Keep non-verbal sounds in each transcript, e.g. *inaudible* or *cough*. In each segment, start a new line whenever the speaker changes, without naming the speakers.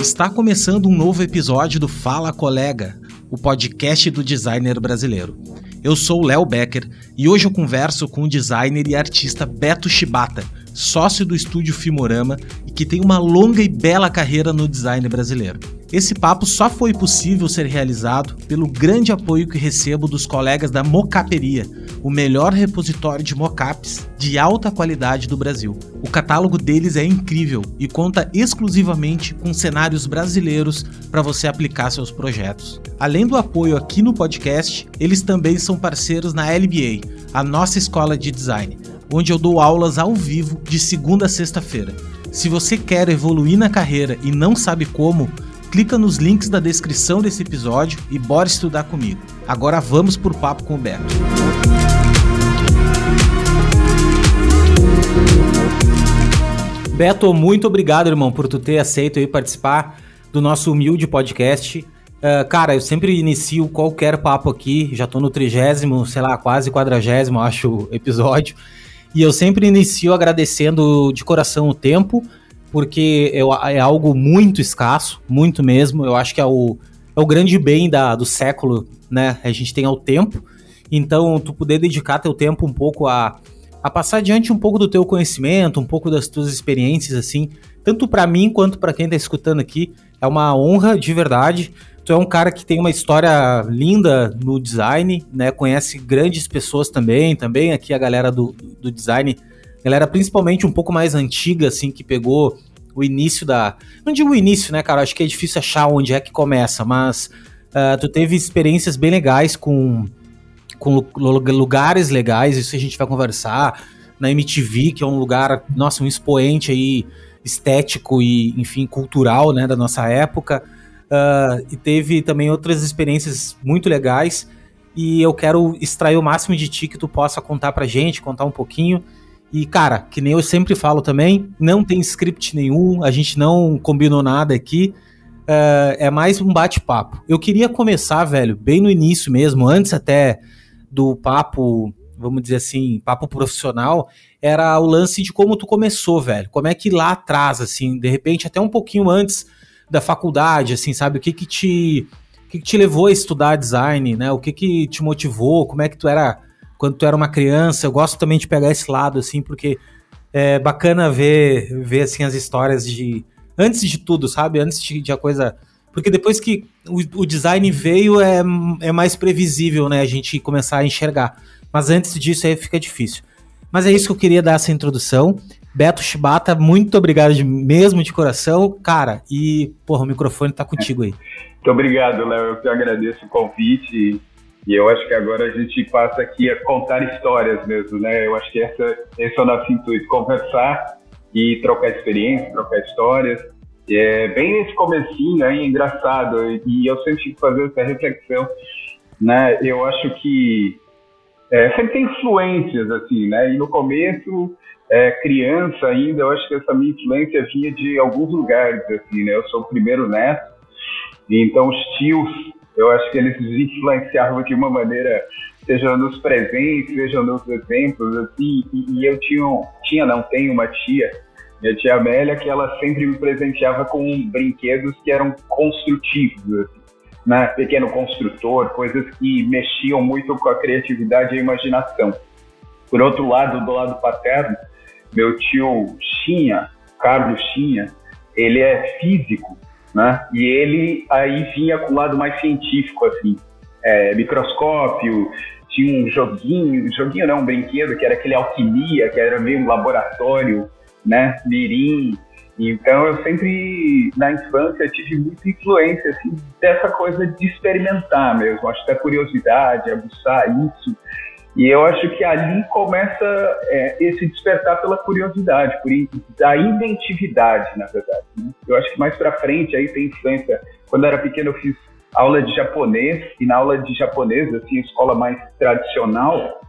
Está começando um novo episódio do Fala Colega, o podcast do designer brasileiro. Eu sou o Léo Becker e hoje eu converso com o designer e artista Beto Shibata, sócio do estúdio Filmorama e que tem uma longa e bela carreira no design brasileiro. Esse papo só foi possível ser realizado pelo grande apoio que recebo dos colegas da Mocaperia, o melhor repositório de mocaps de alta qualidade do Brasil. O catálogo deles é incrível e conta exclusivamente com cenários brasileiros para você aplicar seus projetos. Além do apoio aqui no podcast, eles também são parceiros na LBA, a nossa escola de design, onde eu dou aulas ao vivo de segunda a sexta-feira. Se você quer evoluir na carreira e não sabe como, clica nos links da descrição desse episódio e bora estudar comigo. Agora vamos por papo com o Beto. Beto, muito obrigado, irmão, por tu ter aceito aí participar do nosso humilde podcast. Uh, cara, eu sempre inicio qualquer papo aqui, já tô no trigésimo, sei lá, quase quadragésimo, *laughs* acho, episódio. E eu sempre inicio agradecendo de coração o tempo porque é, é algo muito escasso, muito mesmo. Eu acho que é o, é o grande bem da, do século, né? A gente tem o tempo. Então, tu poder dedicar teu tempo um pouco a, a passar adiante um pouco do teu conhecimento, um pouco das tuas experiências, assim, tanto para mim quanto para quem tá escutando aqui, é uma honra de verdade. Tu é um cara que tem uma história linda no design, né? Conhece grandes pessoas também, também aqui a galera do, do design galera principalmente um pouco mais antiga, assim, que pegou o início da. Não digo o início, né, cara? Acho que é difícil achar onde é que começa, mas uh, tu teve experiências bem legais com, com lugares legais, isso a gente vai conversar. Na MTV, que é um lugar, nossa, um expoente aí estético e, enfim, cultural, né, da nossa época. Uh, e teve também outras experiências muito legais. E eu quero extrair o máximo de ti que tu possa contar pra gente, contar um pouquinho. E, cara, que nem eu sempre falo também, não tem script nenhum, a gente não combinou nada aqui. Uh, é mais um bate-papo. Eu queria começar, velho, bem no início mesmo, antes até do papo, vamos dizer assim, papo profissional, era o lance de como tu começou, velho. Como é que lá atrás, assim, de repente, até um pouquinho antes da faculdade, assim, sabe? O que que te, o que, que te levou a estudar design, né? O que que te motivou? Como é que tu era quando tu era uma criança. Eu gosto também de pegar esse lado, assim, porque é bacana ver, ver assim, as histórias de. Antes de tudo, sabe? Antes de, de a coisa. Porque depois que o, o, design veio, é, é mais previsível, né? A gente começar a enxergar. Mas antes disso aí fica difícil. Mas é isso que eu queria dar essa introdução. Beto Shibata, muito obrigado de, mesmo de coração, cara. E, porra, o microfone tá contigo aí.
Muito obrigado, Léo. Eu que agradeço o convite. E eu acho que agora a gente passa aqui a contar histórias mesmo, né? Eu acho que essa, esse é o nosso intuito, conversar e trocar experiências, trocar histórias. É, bem nesse comecinho aí, engraçado, e eu sempre fico fazendo essa reflexão, né? Eu acho que é, sempre tem influências, assim, né? E no começo, é, criança ainda, eu acho que essa minha influência vinha de alguns lugares, assim, né? Eu sou o primeiro neto, então os tios eu acho que eles influenciavam de uma maneira, seja nos presentes, seja nos exemplos, assim, e, e eu tinha, tinha, não tenho uma tia, minha tia Amélia, que ela sempre me presenteava com brinquedos que eram construtivos, assim, né? Pequeno construtor, coisas que mexiam muito com a criatividade e a imaginação. Por outro lado, do lado paterno, meu tio Chinha, Carlos Chinha, ele é físico, né? E ele aí vinha com o lado mais científico, assim, é, microscópio, tinha um joguinho, joguinho não, um brinquedo que era aquele alquimia, que era meio um laboratório, né, mirim. Então eu sempre, na infância, tive muita influência, assim, dessa coisa de experimentar mesmo, acho que a curiosidade, aguçar isso. E eu acho que ali começa é, esse despertar pela curiosidade, por da inventividade, na verdade. Né? Eu acho que mais para frente aí tem influência. Quando eu era pequeno eu fiz aula de japonês e na aula de japonês, assim, escola mais tradicional,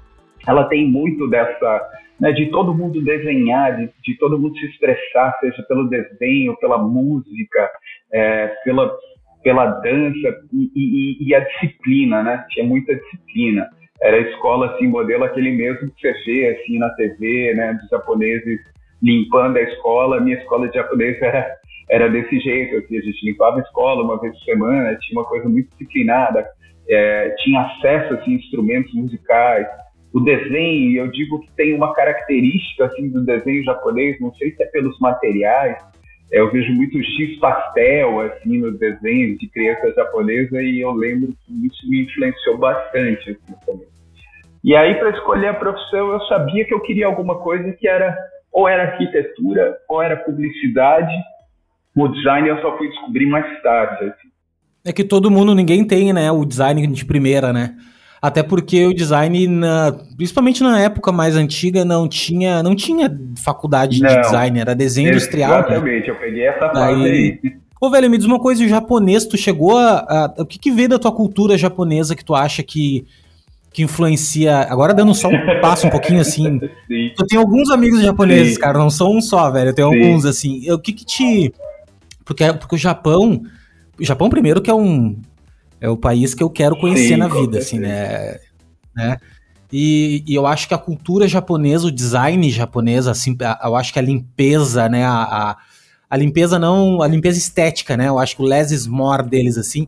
ela tem muito dessa, né, de todo mundo desenhar, de, de, todo mundo se expressar, seja pelo desenho, pela música, é, pela pela dança e, e, e a disciplina, né? Tinha muita disciplina era a escola assim modelo aquele mesmo que você vê assim na TV, né, dos japoneses limpando a escola. Minha escola de japonês era era desse jeito, assim, a gente limpava a escola uma vez por semana, tinha uma coisa muito disciplinada, é, tinha acesso assim, a instrumentos musicais. O desenho, eu digo que tem uma característica assim do desenho japonês, não sei se é pelos materiais, é, eu vejo muito X pastel assim nos desenhos de criança japonesa e eu lembro que isso me influenciou bastante assim, também. E aí para escolher a profissão eu sabia que eu queria alguma coisa que era ou era arquitetura ou era publicidade. O design eu só fui descobrir mais tarde. Assim.
É que todo mundo, ninguém tem, né, o design de primeira, né? Até porque o design, na, principalmente na época mais antiga, não tinha, não tinha faculdade não. de design, era desenho industrial.
Né? Exatamente, né? eu peguei essa fase aí.
Ô, velho, me diz uma coisa, o japonês, tu chegou a, a, O que, que veio da tua cultura japonesa que tu acha que, que influencia. Agora dando só um passo um pouquinho assim. *laughs* Sim. Tu tem alguns amigos japoneses, Sim. cara, não são um só, velho. Eu tenho Sim. alguns, assim. O que que te. Porque, porque o Japão. O Japão, primeiro, que é um é o país que eu quero conhecer na vida, assim, né? né? E, e, eu acho que a cultura japonesa, o design japonês, assim, eu acho que a limpeza, né? A, a, a limpeza não. A limpeza estética, né? Eu acho que o less is more deles, assim.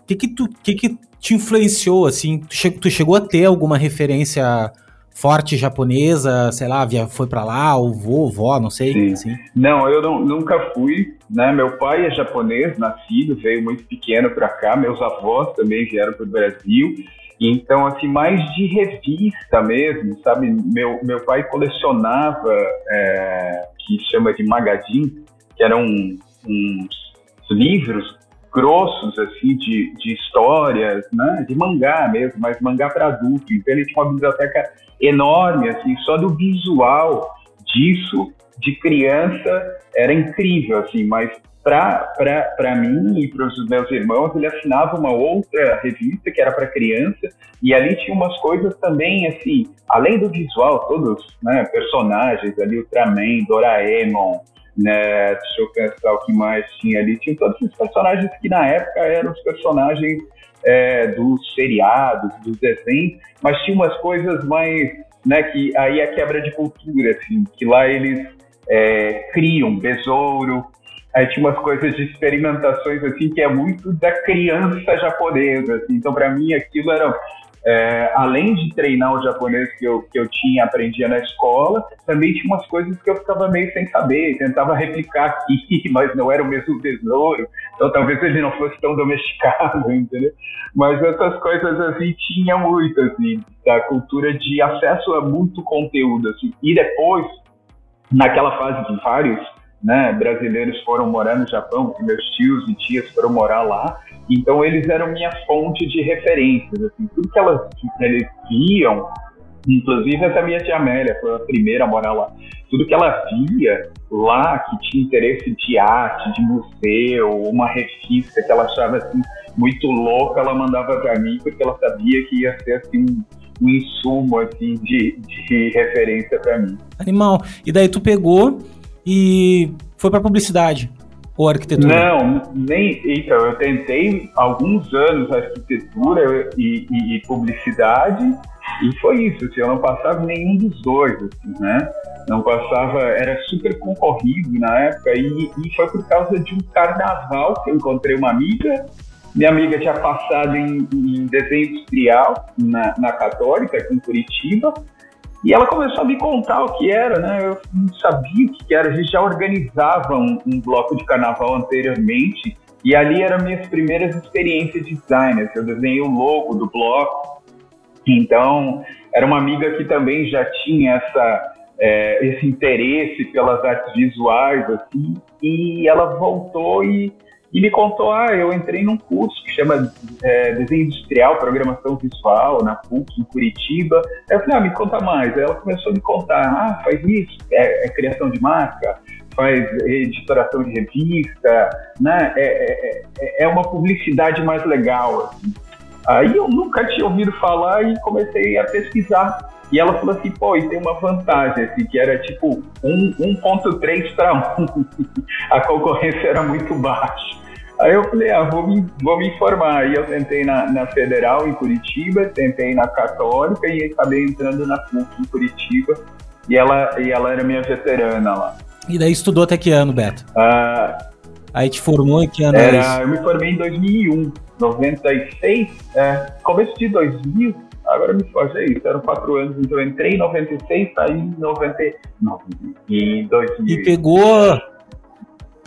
O que que tu. Que que te influenciou, assim? Tu, che, tu chegou a ter alguma referência forte japonesa, sei lá, via, foi para lá, ou vô, vó, não sei. Sim. Assim.
Não, eu não, nunca fui, né? Meu pai é japonês, nascido, veio muito pequeno para cá, meus avós também vieram para o Brasil. Então, assim, mais de revista mesmo, sabe? Meu, meu pai colecionava, é, que chama de magazine, que eram uns livros grossos, assim, de, de histórias, né? De mangá mesmo, mas mangá para adulto. Então, ele tinha uma biblioteca enorme, assim, só do visual disso, de criança, era incrível, assim, mas para mim e para os meus irmãos, ele assinava uma outra revista que era para criança, e ali tinha umas coisas também, assim, além do visual, todos, né, personagens ali, Ultraman, Doraemon, né, deixa eu pensar o que mais tinha ali, tinha todos esses personagens que na época eram os personagens é, dos seriados, dos desenhos, mas tinha umas coisas mais, né, que aí é quebra de cultura, assim, que lá eles é, criam besouro, aí tinha umas coisas de experimentações, assim, que é muito da criança japonesa, assim, então para mim aquilo era é, além de treinar o japonês que eu, que eu tinha, aprendia na escola, também tinha umas coisas que eu ficava meio sem saber, tentava replicar aqui, *laughs* mas não era o mesmo tesouro, então talvez ele não fosse tão domesticado, *laughs* entendeu? Mas essas coisas, assim, tinha muito, assim, da cultura de acesso a muito conteúdo, assim, e depois, naquela fase de vários né, brasileiros foram morar no Japão, que meus tios e tias foram morar lá, então eles eram minha fonte de referências, assim, tudo que elas que eles viam, inclusive essa minha tia Amélia foi a primeira a morar lá, tudo que ela via lá que tinha interesse de arte, de museu, uma revista que ela achava assim muito louca, ela mandava para mim porque ela sabia que ia ser assim um insumo assim de, de referência para mim.
Animal. E daí tu pegou e foi para publicidade ou arquitetura?
Não, nem. Então, eu tentei alguns anos arquitetura e, e, e publicidade e foi isso. Assim, eu não passava nenhum dos dois, assim, né? Não passava, era super concorrido na época e, e foi por causa de um carnaval que eu encontrei uma amiga minha amiga tinha passado em, em desenho industrial na, na Católica, aqui em Curitiba, e ela começou a me contar o que era, né? Eu não sabia o que era. A gente já organizava um, um bloco de carnaval anteriormente e ali eram minhas primeiras experiências de design. Eu desenhei o logo do bloco. Então, era uma amiga que também já tinha essa, é, esse interesse pelas artes visuais, assim, e ela voltou e e me contou, ah, eu entrei num curso que chama é, Desenho Industrial, Programação Visual, na PUC, em Curitiba. Aí eu falei, ah, me conta mais. Aí ela começou a me contar, ah, faz isso, é, é criação de marca, faz editoração de revista, né? É, é, é, é uma publicidade mais legal, assim. Aí eu nunca tinha ouvido falar e comecei a pesquisar. E ela falou assim, pô, e tem uma vantagem, assim, que era tipo 1.3 para 1. a concorrência era muito baixa. Aí eu falei, ah, vou me, vou me informar. Aí eu tentei na, na Federal em Curitiba, tentei na Católica e acabei entrando na PUC em Curitiba. E ela, e ela era minha veterana lá.
E daí estudou até que ano, Beto?
Ah,
Aí te formou em que ano
era, Eu me formei em 2001, 96, é, começo de 2000, agora me foge isso, eram quatro anos, então eu entrei em 96, saí em 99, em 2000.
E pegou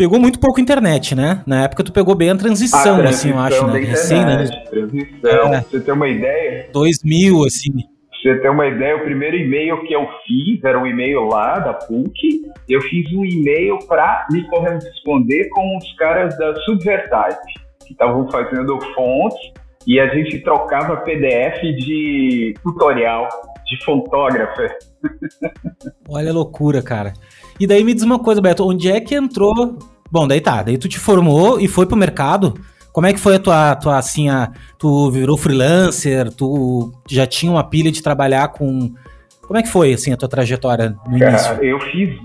pegou muito pouco internet, né? Na época tu pegou bem a transição, a assim, eu acho, né?
Recém, né? Transição, é, você ter uma ideia.
2000, assim. Pra
você ter uma ideia, o primeiro e-mail que eu fiz era um e-mail lá da PUC. Eu fiz um e-mail para me corresponder com os caras da Subvertype, que estavam fazendo fontes e a gente trocava PDF de tutorial, de fotógrafo. *laughs*
Olha a loucura, cara. E daí me diz uma coisa, Beto, onde é que entrou? Bom, daí tá, daí tu te formou e foi pro mercado. Como é que foi a tua, tua assim, a, tu virou freelancer, tu já tinha uma pilha de trabalhar com... Como é que foi, assim, a tua trajetória no início?
eu fiz,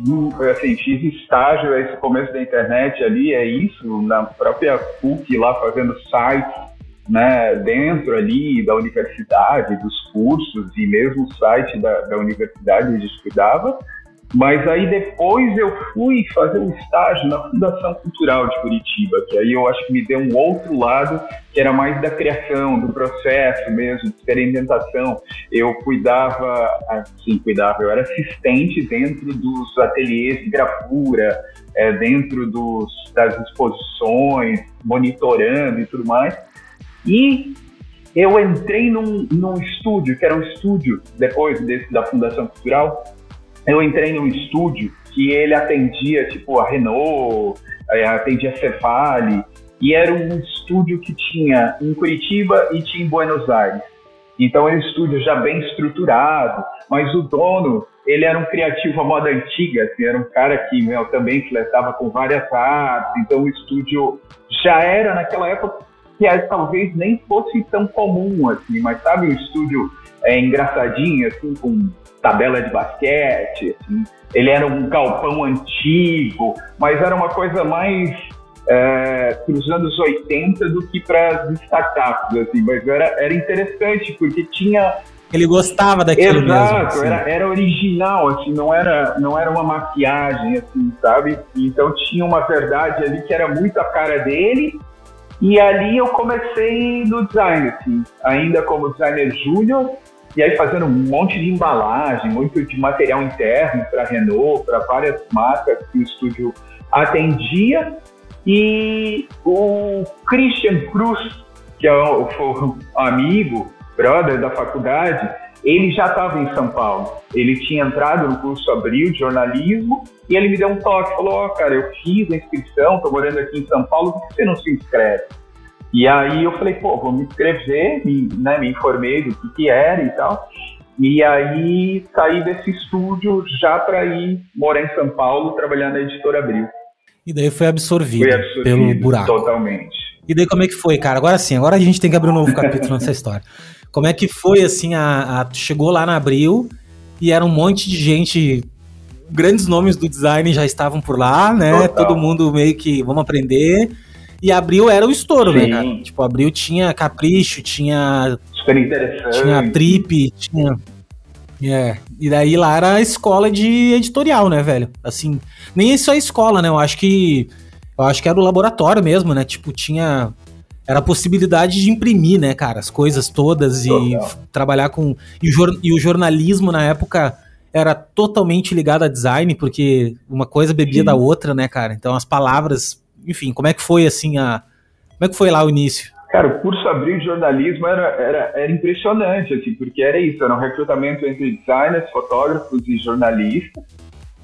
assim, fiz estágio, esse começo da internet ali, é isso, na própria PUC lá, fazendo sites, né, dentro ali da universidade, dos cursos e mesmo o site da, da universidade a gente cuidava. Mas aí depois eu fui fazer um estágio na Fundação Cultural de Curitiba, que aí eu acho que me deu um outro lado, que era mais da criação, do processo mesmo, de experimentação. Eu cuidava, assim, cuidava, eu era assistente dentro dos ateliês de gravura, é, dentro dos, das exposições, monitorando e tudo mais. E eu entrei num, num estúdio, que era um estúdio, depois desse da Fundação Cultural, eu entrei num estúdio que ele atendia, tipo, a Renault, eh, atendia a Cefale, e era um estúdio que tinha em Curitiba e tinha em Buenos Aires. Então era um estúdio já bem estruturado, mas o dono, ele era um criativo à moda antiga, assim, era um cara que meu, também flertava com várias artes, então o estúdio já era naquela época que talvez nem fosse tão comum, assim, mas sabe, um estúdio é, engraçadinho, assim, com tabela de basquete, assim. ele era um galpão antigo, mas era uma coisa mais é, para os anos 80 do que para as startups, assim, mas era, era interessante porque tinha
ele gostava daquilo
Exato,
mesmo. Assim.
Era, era original, assim, não era, não era uma maquiagem, assim, sabe? Então tinha uma verdade ali que era muito a cara dele. E ali eu comecei no design, assim, ainda como designer júnior, e aí fazendo um monte de embalagem, muito de material interno para Renault, para várias marcas que o estúdio atendia. E o Christian Cruz, que é o, o amigo, brother da faculdade, ele já estava em São Paulo. Ele tinha entrado no curso Abril de jornalismo e ele me deu um toque, falou: "Ó, oh, cara, eu fiz a inscrição, tô morando aqui em São Paulo, por que você não se inscreve?" E aí eu falei, pô, vou me inscrever, me, né, me informei do que, que era e tal. E aí saí desse estúdio já para ir morar em São Paulo, trabalhar na editora Abril.
E daí foi absorvido, foi absorvido pelo buraco.
Totalmente.
E daí como é que foi, cara? Agora sim, agora a gente tem que abrir um novo capítulo nessa história. *laughs* Como é que foi, assim, a, a, chegou lá na Abril e era um monte de gente, grandes nomes do design já estavam por lá, né? Total. Todo mundo meio que, vamos aprender. E Abril era o estouro, né, Sim. né, cara? Tipo, Abril tinha Capricho, tinha.
Super interessante.
Tinha Trip, tinha. É, e daí lá era a escola de editorial, né, velho? Assim, nem isso é escola, né? Eu acho que. Eu acho que era o laboratório mesmo, né? Tipo, tinha. Era a possibilidade de imprimir, né, cara, as coisas todas e trabalhar com. E, jor, e o jornalismo na época era totalmente ligado a design, porque uma coisa bebia Sim. da outra, né, cara? Então as palavras enfim, como é que foi assim a. Como é que foi lá o início?
Cara, o curso Abril de Jornalismo era, era, era impressionante, assim, porque era isso, era um recrutamento entre designers, fotógrafos e jornalistas,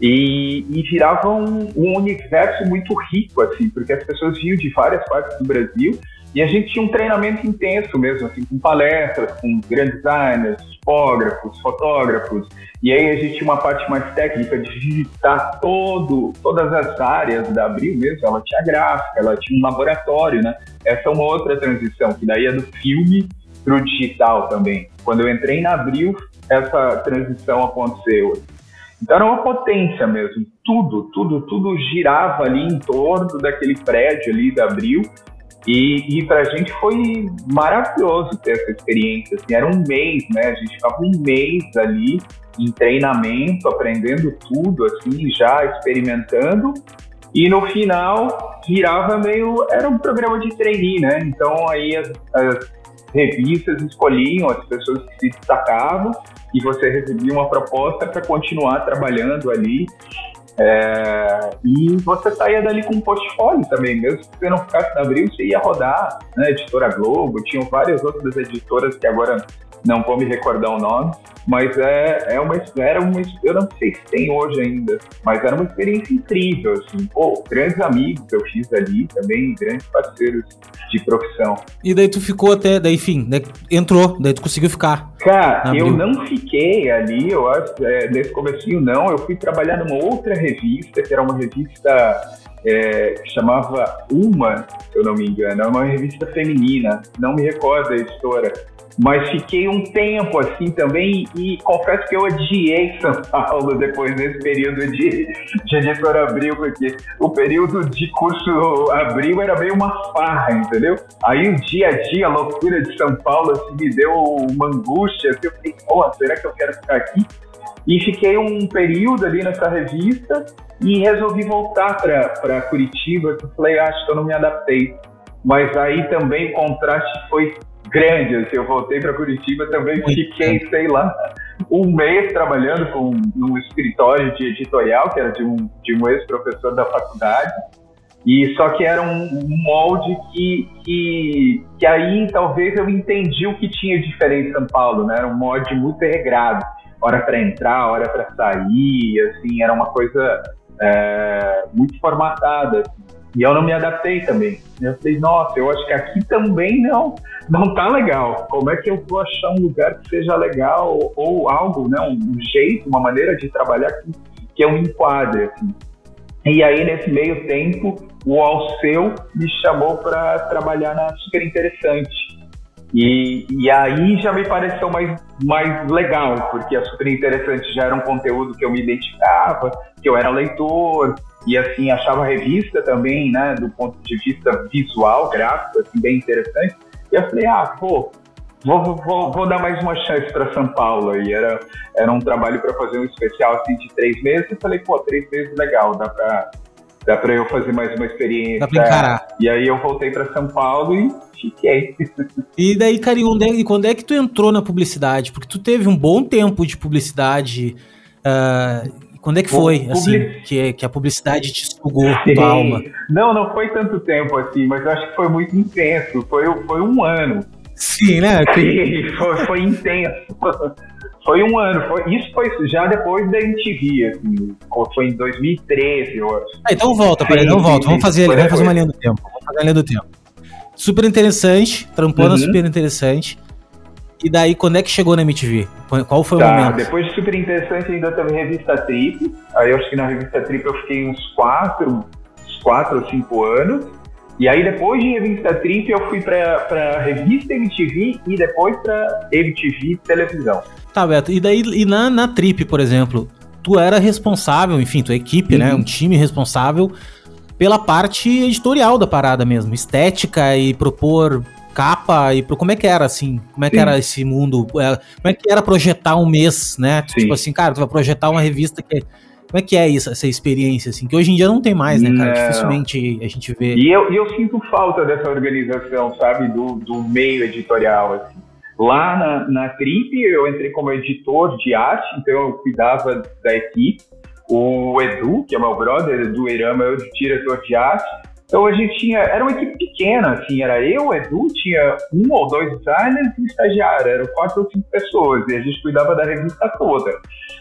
e, e virava um, um, universo muito rico, assim, porque as pessoas vinham de várias partes do Brasil, e a gente tinha um treinamento intenso mesmo, assim, com palestras, com grandes designers, tipógrafos, fotógrafos, e aí a gente tinha uma parte mais técnica de digitar todo, todas as áreas da Abril mesmo. Ela tinha gráfica, ela tinha um laboratório, né? Essa é uma outra transição, que daí é do filme para o digital também. Quando eu entrei na Abril, essa transição aconteceu. Então era uma potência mesmo. Tudo, tudo, tudo girava ali em torno daquele prédio ali da Abril. E, e para a gente foi maravilhoso ter essa experiência. Assim, era um mês, né? A gente ficava um mês ali em treinamento, aprendendo tudo, assim, já experimentando. E no final virava meio. Era um programa de trainee, né? Então aí as, as revistas escolhiam as pessoas que se destacavam e você recebia uma proposta para continuar trabalhando ali. É, e você saía dali com um portfólio também, mesmo se você não ficasse na Abril, você ia rodar, né, Editora Globo, tinham várias outras editoras que agora não vou me recordar o nome, mas é, é uma, era uma, eu não sei se tem hoje ainda, mas era uma experiência incrível, assim, pô, grandes amigos que eu fiz ali também, grandes parceiros de profissão.
E daí tu ficou até, daí, enfim, daí entrou, daí tu conseguiu ficar.
Cara, eu não fiquei ali, eu acho, é, nesse comecinho não, eu fui trabalhar numa outra revista, que era uma revista é, chamava Uma, se eu não me engano, é uma revista feminina, não me recordo a editora, mas fiquei um tempo assim também e confesso que eu odiei *laughs* São Paulo depois desse período de, de editor abril, porque o período de curso abril era meio uma farra, entendeu? Aí o dia a dia, a loucura de São Paulo assim, me deu uma angústia, assim, eu falei, pô, será que eu quero ficar aqui? E fiquei um período ali nessa revista e resolvi voltar para Curitiba, eu falei, ah, acho que eu não me adaptei. Mas aí também o contraste foi grande. Assim, eu voltei para Curitiba também, fiquei, sei lá, um mês trabalhando com num escritório de editorial, que era de um, de um ex-professor da faculdade. E só que era um, um molde que, que, que aí talvez eu entendi o que tinha diferente em São Paulo, né? Era um molde muito regrado, hora para entrar, hora para sair, assim, era uma coisa é, muito formatada. Assim. E eu não me adaptei também. Eu falei, nossa, eu acho que aqui também não não tá legal. Como é que eu vou achar um lugar que seja legal ou, algo, né, um jeito, uma maneira de trabalhar que, que eu enquadre, assim. E aí, nesse meio tempo, o Alceu me chamou para trabalhar na Super Interessante. E, e aí já me pareceu mais, mais legal, porque a Super Interessante já era um conteúdo que eu me identificava, que eu era leitor, e assim, achava a revista também, né, do ponto de vista visual, gráfico, assim, bem interessante. E eu falei, ah, pô, vou, vou, vou dar mais uma chance para São Paulo. E era, era um trabalho para fazer um especial assim de três meses. E falei, pô, três meses legal, dá para dá para eu fazer mais uma experiência. Dá
pra encarar.
E aí eu voltei para São Paulo e fiquei. *laughs*
E daí, Carinho, onde é, quando é que tu entrou na publicidade? Porque tu teve um bom tempo de publicidade. Uh, quando é que foi, assim, que, que a publicidade te sugou tua alma?
Não, não foi tanto tempo assim, mas eu acho que foi muito intenso. Foi, foi um ano.
Sim, né?
Sim, foi, foi intenso. *laughs* Foi um ano. Foi, isso foi já depois da MTV, assim. Foi em 2013, eu acho.
Ah, então volta, peraí, não volta. Vamos fazer, vamos fazer uma linha do tempo. Vamos fazer uma linha do tempo. Super interessante, trampona uhum. super interessante. E daí, quando é que chegou na MTV? Qual foi tá, o momento?
Depois de super interessante, ainda teve revista Trip. Aí eu acho que na revista Trip eu fiquei uns quatro, uns quatro ou cinco anos. E aí depois de revista Trip eu fui pra, pra revista MTV e depois pra MTV Televisão.
Tá, Beto. E daí, e na, na Trip, por exemplo, tu era responsável, enfim, tua equipe, né, uhum. né? Um time responsável pela parte editorial da parada mesmo. Estética e propor capa e pro, como é que era assim? Como é que Sim. era esse mundo? É, como é que era projetar um mês, né? Sim. Tipo assim, cara, tu vai projetar uma revista que como é que é isso, essa experiência, assim? Que hoje em dia não tem mais, né, cara? Não. Dificilmente a gente vê.
E eu, eu sinto falta dessa organização, sabe? Do, do meio editorial, assim. Lá na, na Trip, eu entrei como editor de arte, então eu cuidava da equipe. O Edu, que é meu brother, Edu Irama, eu diretor de arte. Então a gente tinha, era uma equipe pequena, assim, era eu, Edu, tinha um ou dois designers e um estagiário, eram quatro ou cinco pessoas, e a gente cuidava da revista toda.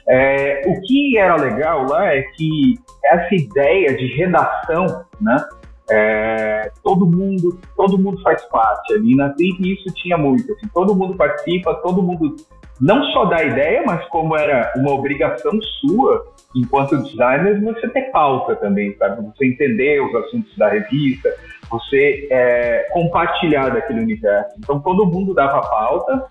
É, o que era legal lá é que essa ideia de redação, né, é, todo mundo todo mundo faz parte ali na TIP isso tinha muito assim, todo mundo participa todo mundo não só dá ideia mas como era uma obrigação sua enquanto designer, você ter pauta também, sabe? Você entender os assuntos da revista, você é, compartilhar daquele universo. Então, todo mundo dava pauta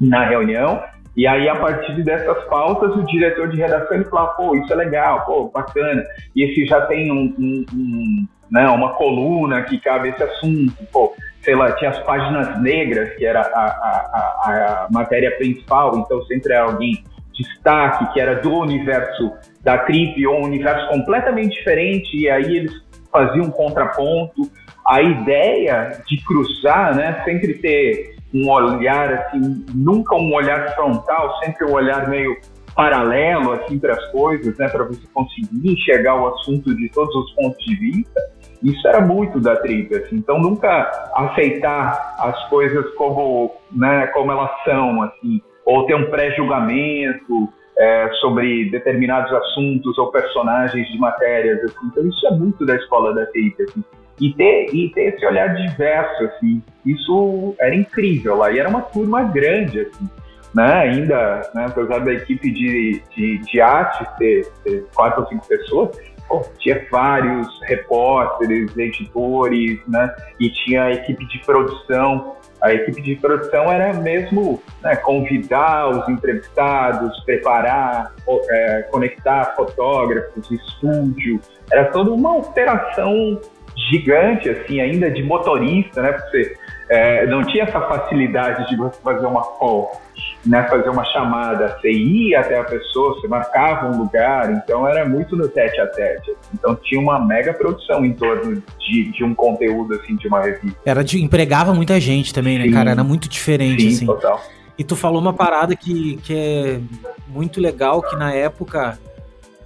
na reunião, e aí, a partir dessas pautas, o diretor de redação ele falava, pô, isso é legal, pô, bacana. E esse já tem um, um, um, né? Uma coluna que cabe esse assunto, pô, sei lá, tinha as páginas negras, que era a, a, a, a matéria principal, então sempre era alguém destaque, que era do universo da trip, ou um universo completamente diferente, e aí eles faziam um contraponto. A ideia de cruzar, né, sempre ter um olhar assim, nunca um olhar frontal, sempre um olhar meio paralelo assim para as coisas, né, para você conseguir enxergar o assunto de todos os pontos de vista. Isso era muito da trip, assim. Então nunca aceitar as coisas como, né, como elas são, assim, ou ter um pré-julgamento é, sobre determinados assuntos ou personagens de matérias, assim. Então isso é muito da escola da trip, assim. E ter, e ter esse olhar diverso, assim, isso era incrível lá. E era uma turma grande, assim, né? Ainda, né, apesar da equipe de, de, de arte ter, ter quatro ou cinco pessoas, pô, tinha vários repórteres, editores, né? E tinha a equipe de produção. A equipe de produção era mesmo né, convidar os entrevistados, preparar, é, conectar fotógrafos, estúdio. Era toda uma operação gigante, assim, ainda de motorista, né? Porque você é, não tinha essa facilidade de você fazer uma call, né? Fazer uma chamada. Você ia até a pessoa, você marcava um lugar, então era muito no tete a tete. Então tinha uma mega produção em torno de, de um conteúdo, assim, de uma revista.
Era de, empregava muita gente também, né, Sim. cara? Era muito diferente, Sim, assim.
Total.
E tu falou uma parada que, que é muito legal, que na época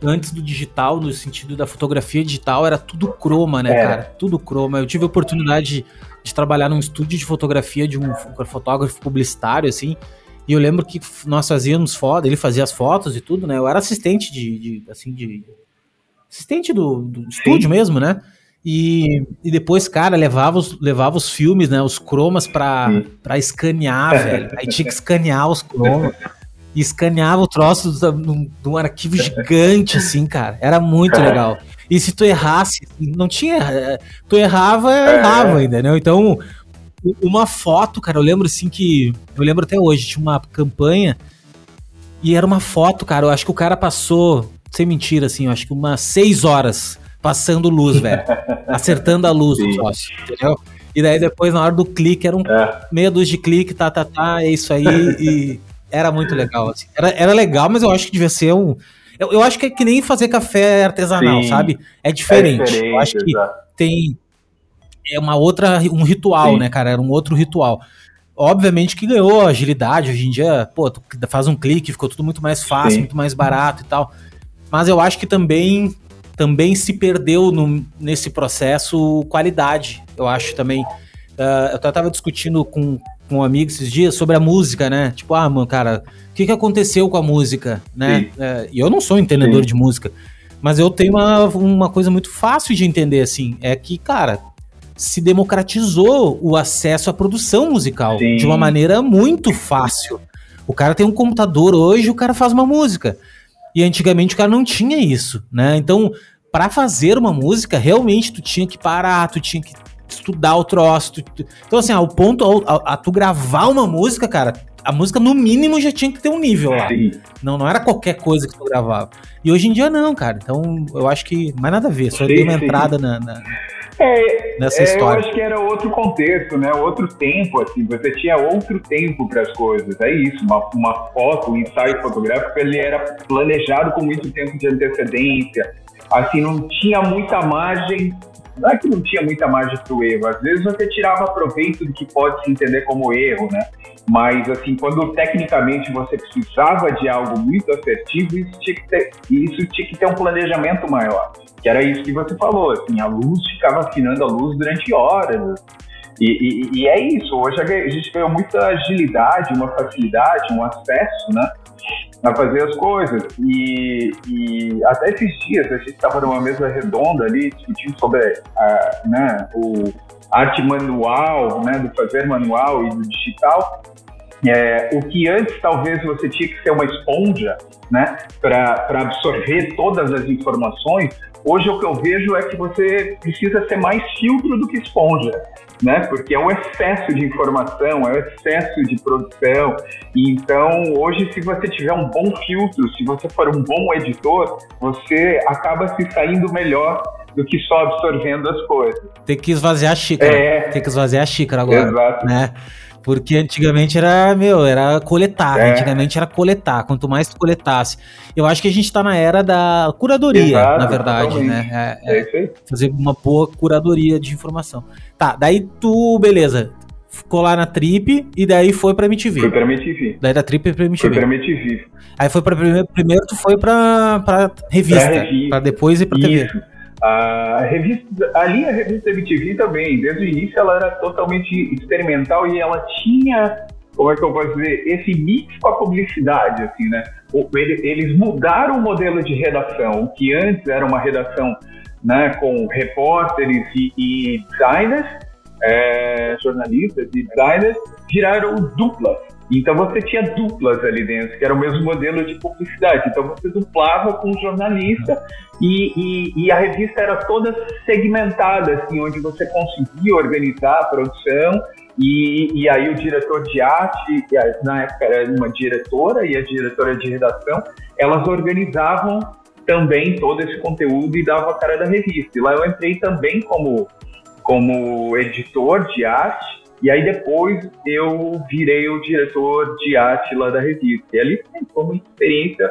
antes do digital, no sentido da fotografia digital, era tudo croma, né, é. cara? Tudo croma. Eu tive a oportunidade de, de, trabalhar num estúdio de fotografia de um fotógrafo publicitário, assim, e eu lembro que nós fazíamos foto, ele fazia as fotos e tudo, né? Eu era assistente de, de assim, de... Assistente do, do estúdio mesmo, né? E, e depois, cara, levava os, levava os filmes, né? Os cromas pra, pra escanear, velho. Aí tinha que escanear os cromas e escaneava o troço de um arquivo gigante, assim, cara. Era muito é. legal. E se tu errasse, não tinha. Eh, tu errava, é. errava, entendeu? Então, uma foto, cara, eu lembro assim que. Eu lembro até hoje, tinha uma campanha e era uma foto, cara. Eu acho que o cara passou, sem mentira, assim, eu acho que umas seis horas passando luz, velho. *laughs* acertando a luz do troço, entendeu? E daí depois, na hora do clique, era um é. meia dúzia de clique, tá, tá, tá, é isso aí. e *laughs* era muito legal, assim. Era, era legal, mas eu acho que devia ser um. Eu, eu acho que é que nem fazer café artesanal, Sim, sabe? É diferente. É diferente. Eu acho que exato. tem. É uma outra. Um ritual, Sim. né, cara? Era um outro ritual. Obviamente que ganhou agilidade. Hoje em dia, pô, tu faz um clique, ficou tudo muito mais fácil, Sim. muito mais barato e tal. Mas eu acho que também também se perdeu no, nesse processo qualidade. Eu acho também. Uh, eu tava discutindo com, com um amigo esses dias sobre a música, né? Tipo, ah, mano, cara, o que, que aconteceu com a música, né? É, e eu não sou entendedor Sim. de música, mas eu tenho uma, uma coisa muito fácil de entender, assim, é que, cara, se democratizou o acesso à produção musical Sim. de uma maneira muito fácil. O cara tem um computador hoje, o cara faz uma música. E antigamente o cara não tinha isso, né? Então, para fazer uma música, realmente tu tinha que parar, tu tinha que estudar o troço. Tu, tu... Então, assim, ao ponto a, a, a, tu gravar uma música, cara, a música no mínimo já tinha que ter um nível lá. Não, não era qualquer coisa que tu gravava. E hoje em dia não, cara. Então, eu acho que mais nada a ver. Só sim, dei uma sim. entrada na, na
é, nessa é, história. Eu acho que era outro contexto, né? Outro tempo, assim. Você tinha outro tempo para as coisas. É isso. Uma, uma foto, um ensaio fotográfico, ele era planejado com muito tempo de antecedência. Assim, não tinha muita margem não é que não tinha muita margem para o erro, às vezes você tirava proveito do que pode se entender como erro, né? Mas, assim, quando tecnicamente você precisava de algo muito assertivo, isso tinha que ter, isso tinha que ter um planejamento maior. Que era isso que você falou, assim, a luz ficava afinando a luz durante horas. E, e, e é isso, hoje a gente ganhou muita agilidade, uma facilidade, um acesso, né? A fazer as coisas. E, e até esses dias a gente estava numa mesa redonda ali discutindo sobre a, né, o arte manual, né, do fazer manual e do digital. É, o que antes talvez você tinha que ser uma esponja né, para absorver todas as informações, hoje o que eu vejo é que você precisa ser mais filtro do que esponja né? Porque é um excesso de informação, é um excesso de produção. E então, hoje, se você tiver um bom filtro, se você for um bom editor, você acaba se saindo melhor do que só absorvendo as coisas.
Tem que esvaziar a xícara. É. Tem que esvaziar a xícara agora. Exato. Né? Porque antigamente era, meu, era coletar. É. Antigamente era coletar. Quanto mais tu coletasse. Eu acho que a gente tá na era da curadoria, Exato, na verdade, né? É, é, é fazer uma boa curadoria de informação. Tá, daí tu, beleza. Ficou lá na Trip e daí foi pra MTV.
Foi pra MTV.
Daí da Trip pra MTV.
Foi pra MTV.
Aí foi pra primeiro, primeiro tu foi pra, pra revista. Pra, revista. pra depois ir pra Isso. TV.
A revista, ali a revista MTV também, desde o início ela era totalmente experimental e ela tinha, como é que eu posso dizer, esse mix com a publicidade, assim, né? Eles mudaram o modelo de redação, que antes era uma redação né, com repórteres e, e designers, é, jornalistas e designers, viraram duplas. Então você tinha duplas ali dentro, que era o mesmo modelo de publicidade. Então você duplava com o jornalista e, e, e, a revista era toda segmentada, assim, onde você conseguia organizar a produção e, e aí o diretor de arte, na época era uma diretora e a diretora de redação, elas organizavam também todo esse conteúdo e davam a cara da revista. E lá eu entrei também como, como editor de arte e aí depois eu virei o diretor de arte lá da revista. E ali foi uma experiência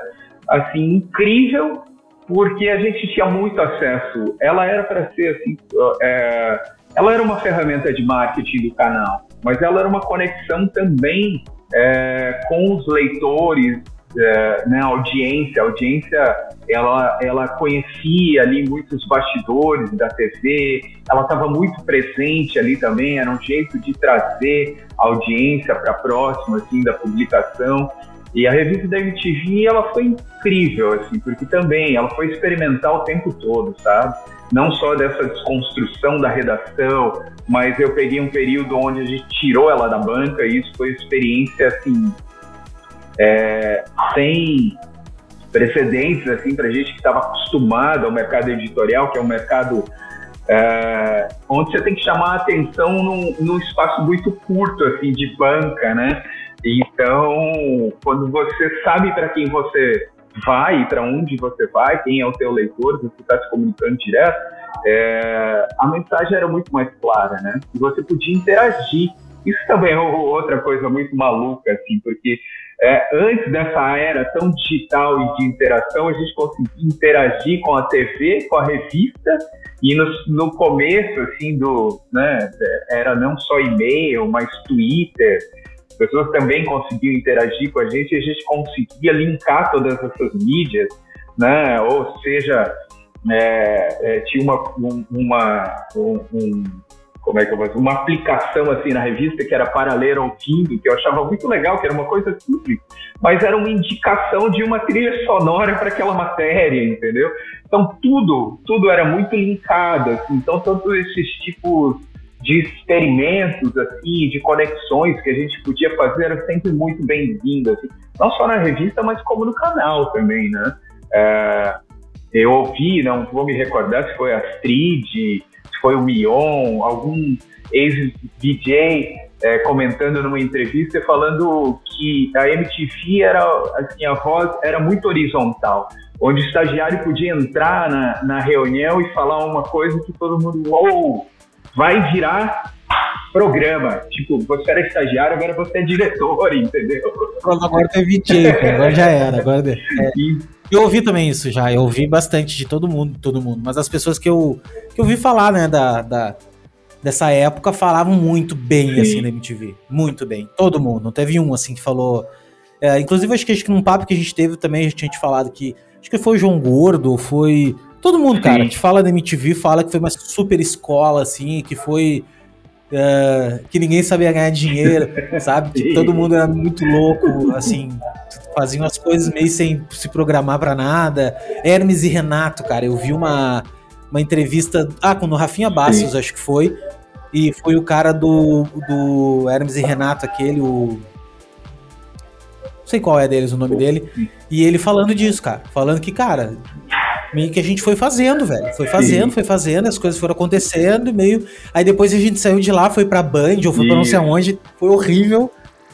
assim incrível, porque a gente tinha muito acesso. Ela era para ser assim, é, ela era uma ferramenta de marketing do canal, mas ela era uma conexão também é, com os leitores, é, né, audiência. A audiência, ela, ela conhecia ali muitos bastidores da TV, ela estava muito presente ali também, era um jeito de trazer a audiência para próximo, assim, da publicação. E a revista da MTV, ela foi incrível, assim, porque também ela foi experimental o tempo todo, sabe? Não só dessa desconstrução da redação, mas eu peguei um período onde a gente tirou ela da banca e isso foi experiência, assim, é, sem precedentes assim para gente que estava acostumado ao mercado editorial, que é um mercado é, onde você tem que chamar a atenção num, num espaço muito curto assim de banca, né? Então, quando você sabe para quem você vai, para onde você vai, quem é o seu leitor, você está se comunicando direto, é, a mensagem era muito mais clara, né? E você podia interagir. Isso também é outra coisa muito maluca, assim, porque é, antes dessa era tão digital e de interação, a gente conseguia interagir com a TV, com a revista, e no, no começo, assim, do, né, era não só e-mail, mas Twitter, as pessoas também conseguiam interagir com a gente, e a gente conseguia linkar todas essas mídias, né, ou seja, é, é, tinha uma, uma um, um como é que eu vou uma aplicação assim na revista que era para ler ouvindo, que eu achava muito legal, que era uma coisa simples, mas era uma indicação de uma trilha sonora para aquela matéria, entendeu? Então tudo, tudo era muito linkado, assim, então todos esses tipos de experimentos assim, de conexões que a gente podia fazer eram sempre muito bem-vindos, assim, não só na revista, mas como no canal também, né? É, eu ouvi, não vou me recordar se foi a Astrid, foi o Mion, algum ex-DJ é, comentando numa entrevista falando que a MTV era assim a voz era muito horizontal, onde o estagiário podia entrar na, na reunião e falar uma coisa que todo mundo uou, vai virar programa. Tipo, você era estagiário, agora você é diretor, *laughs* entendeu?
Agora tem DJ, agora já era. Agora... É. *laughs* Eu ouvi também isso já, eu ouvi bastante de todo mundo, todo mundo. Mas as pessoas que eu, que eu ouvi falar, né, da, da dessa época falavam muito bem, Sim. assim, da MTV. Muito bem. Todo mundo. Não teve um, assim, que falou... É, inclusive, acho que, acho que num papo que a gente teve também, a gente tinha falado que... Acho que foi o João Gordo, foi... Todo mundo, cara, a gente fala da MTV, fala que foi uma super escola, assim, que foi... Uh, que ninguém sabia ganhar dinheiro, sabe? Que todo mundo era muito louco, assim, faziam as coisas meio sem se programar para nada. Hermes e Renato, cara, eu vi uma, uma entrevista, ah, com o Rafinha Bastos, acho que foi, e foi o cara do, do Hermes e Renato, aquele, o... Não sei qual é deles, o nome dele, e ele falando disso, cara, falando que, cara, meio que a gente foi fazendo, velho. Foi fazendo, Sim. foi fazendo, as coisas foram acontecendo, meio. Aí depois a gente saiu de lá, foi pra Band, ou foi Sim. pra não sei aonde, foi horrível,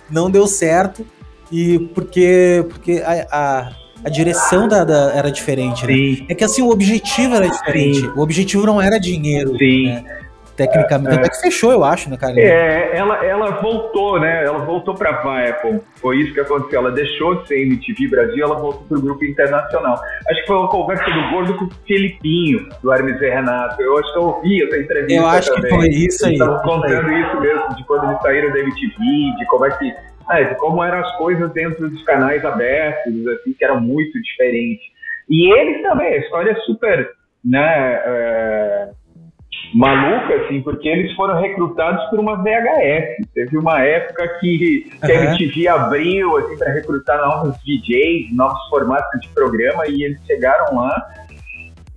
não deu certo. E porque, porque a, a a direção da, da era diferente, né? É que assim, o objetivo era diferente. Sim. O objetivo não era dinheiro. Sim. Né? Tecnicamente. É, Tanto é que fechou, eu acho, né, cara?
É, ela, ela voltou, né? Ela voltou pra Viacom. Foi isso que aconteceu. Ela deixou de ser MTV Brasil, ela voltou pro grupo internacional. Acho que foi uma conversa do Gordo com o Filipinho, do Hermes e Renato. Eu acho que eu ouvi essa entrevista.
Eu acho também. que foi isso aí.
Estavam contando isso mesmo, de quando eles saíram da MTV, de como é que. É, de como eram as coisas dentro dos canais abertos, assim, que eram muito diferentes. E eles também, a história é super, né? É maluca, assim, porque eles foram recrutados por uma VHS. Teve uma época que, que uhum. a MTV abriu, assim, para recrutar novos DJs, novos formatos de programa, e eles chegaram lá.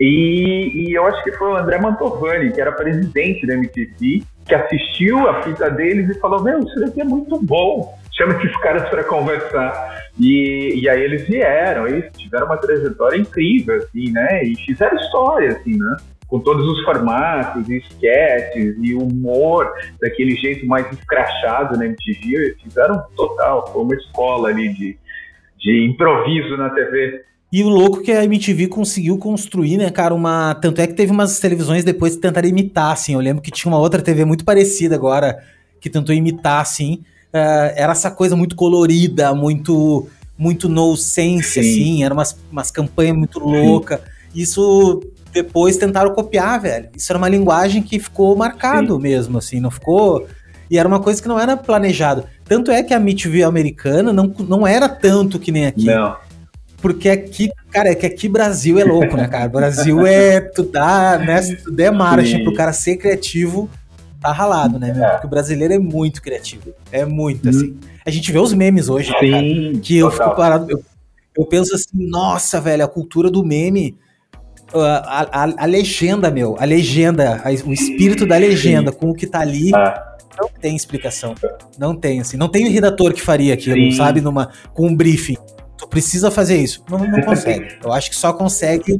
E, e eu acho que foi o André Mantovani, que era presidente da MTV, que assistiu a fita deles e falou: Meu, isso daqui é muito bom. Chama esses caras para conversar. E, e aí eles vieram, eles tiveram uma trajetória incrível, assim, né? E fizeram história, assim, né? Com todos os formatos, e sketches e humor daquele jeito mais escrachado na MTV, fizeram total, foi uma escola ali de, de improviso na TV.
E o louco que a MTV conseguiu construir, né, cara, uma. Tanto é que teve umas televisões depois que tentaram imitar, assim. Eu lembro que tinha uma outra TV muito parecida agora, que tentou imitar, assim. Uh, era essa coisa muito colorida, muito muito no sense, Sim. assim. Era umas, umas campanhas muito loucas. Isso depois tentaram copiar, velho. Isso era uma linguagem que ficou marcado Sim. mesmo, assim, não ficou. E era uma coisa que não era planejado. Tanto é que a MTV americana não, não era tanto que nem aqui.
Não.
Porque aqui, cara, é que aqui Brasil é louco, né, cara? Brasil é. Tu dá, né? Se tu der margem pro cara ser criativo, tá ralado, né? É. Porque o brasileiro é muito criativo. É muito, hum. assim. A gente vê os memes hoje, né, cara? Que eu fico parado. Eu, eu penso assim, nossa, velho, a cultura do meme a, a, a, legenda, meu, a legenda, a, o espírito da legenda com o que tá ali, ah. não tem explicação. Não tem, assim. Não tem redator que faria aquilo, Sim. sabe? Numa, com um briefing. Tu precisa fazer isso. Não, não consegue. Eu acho que só consegue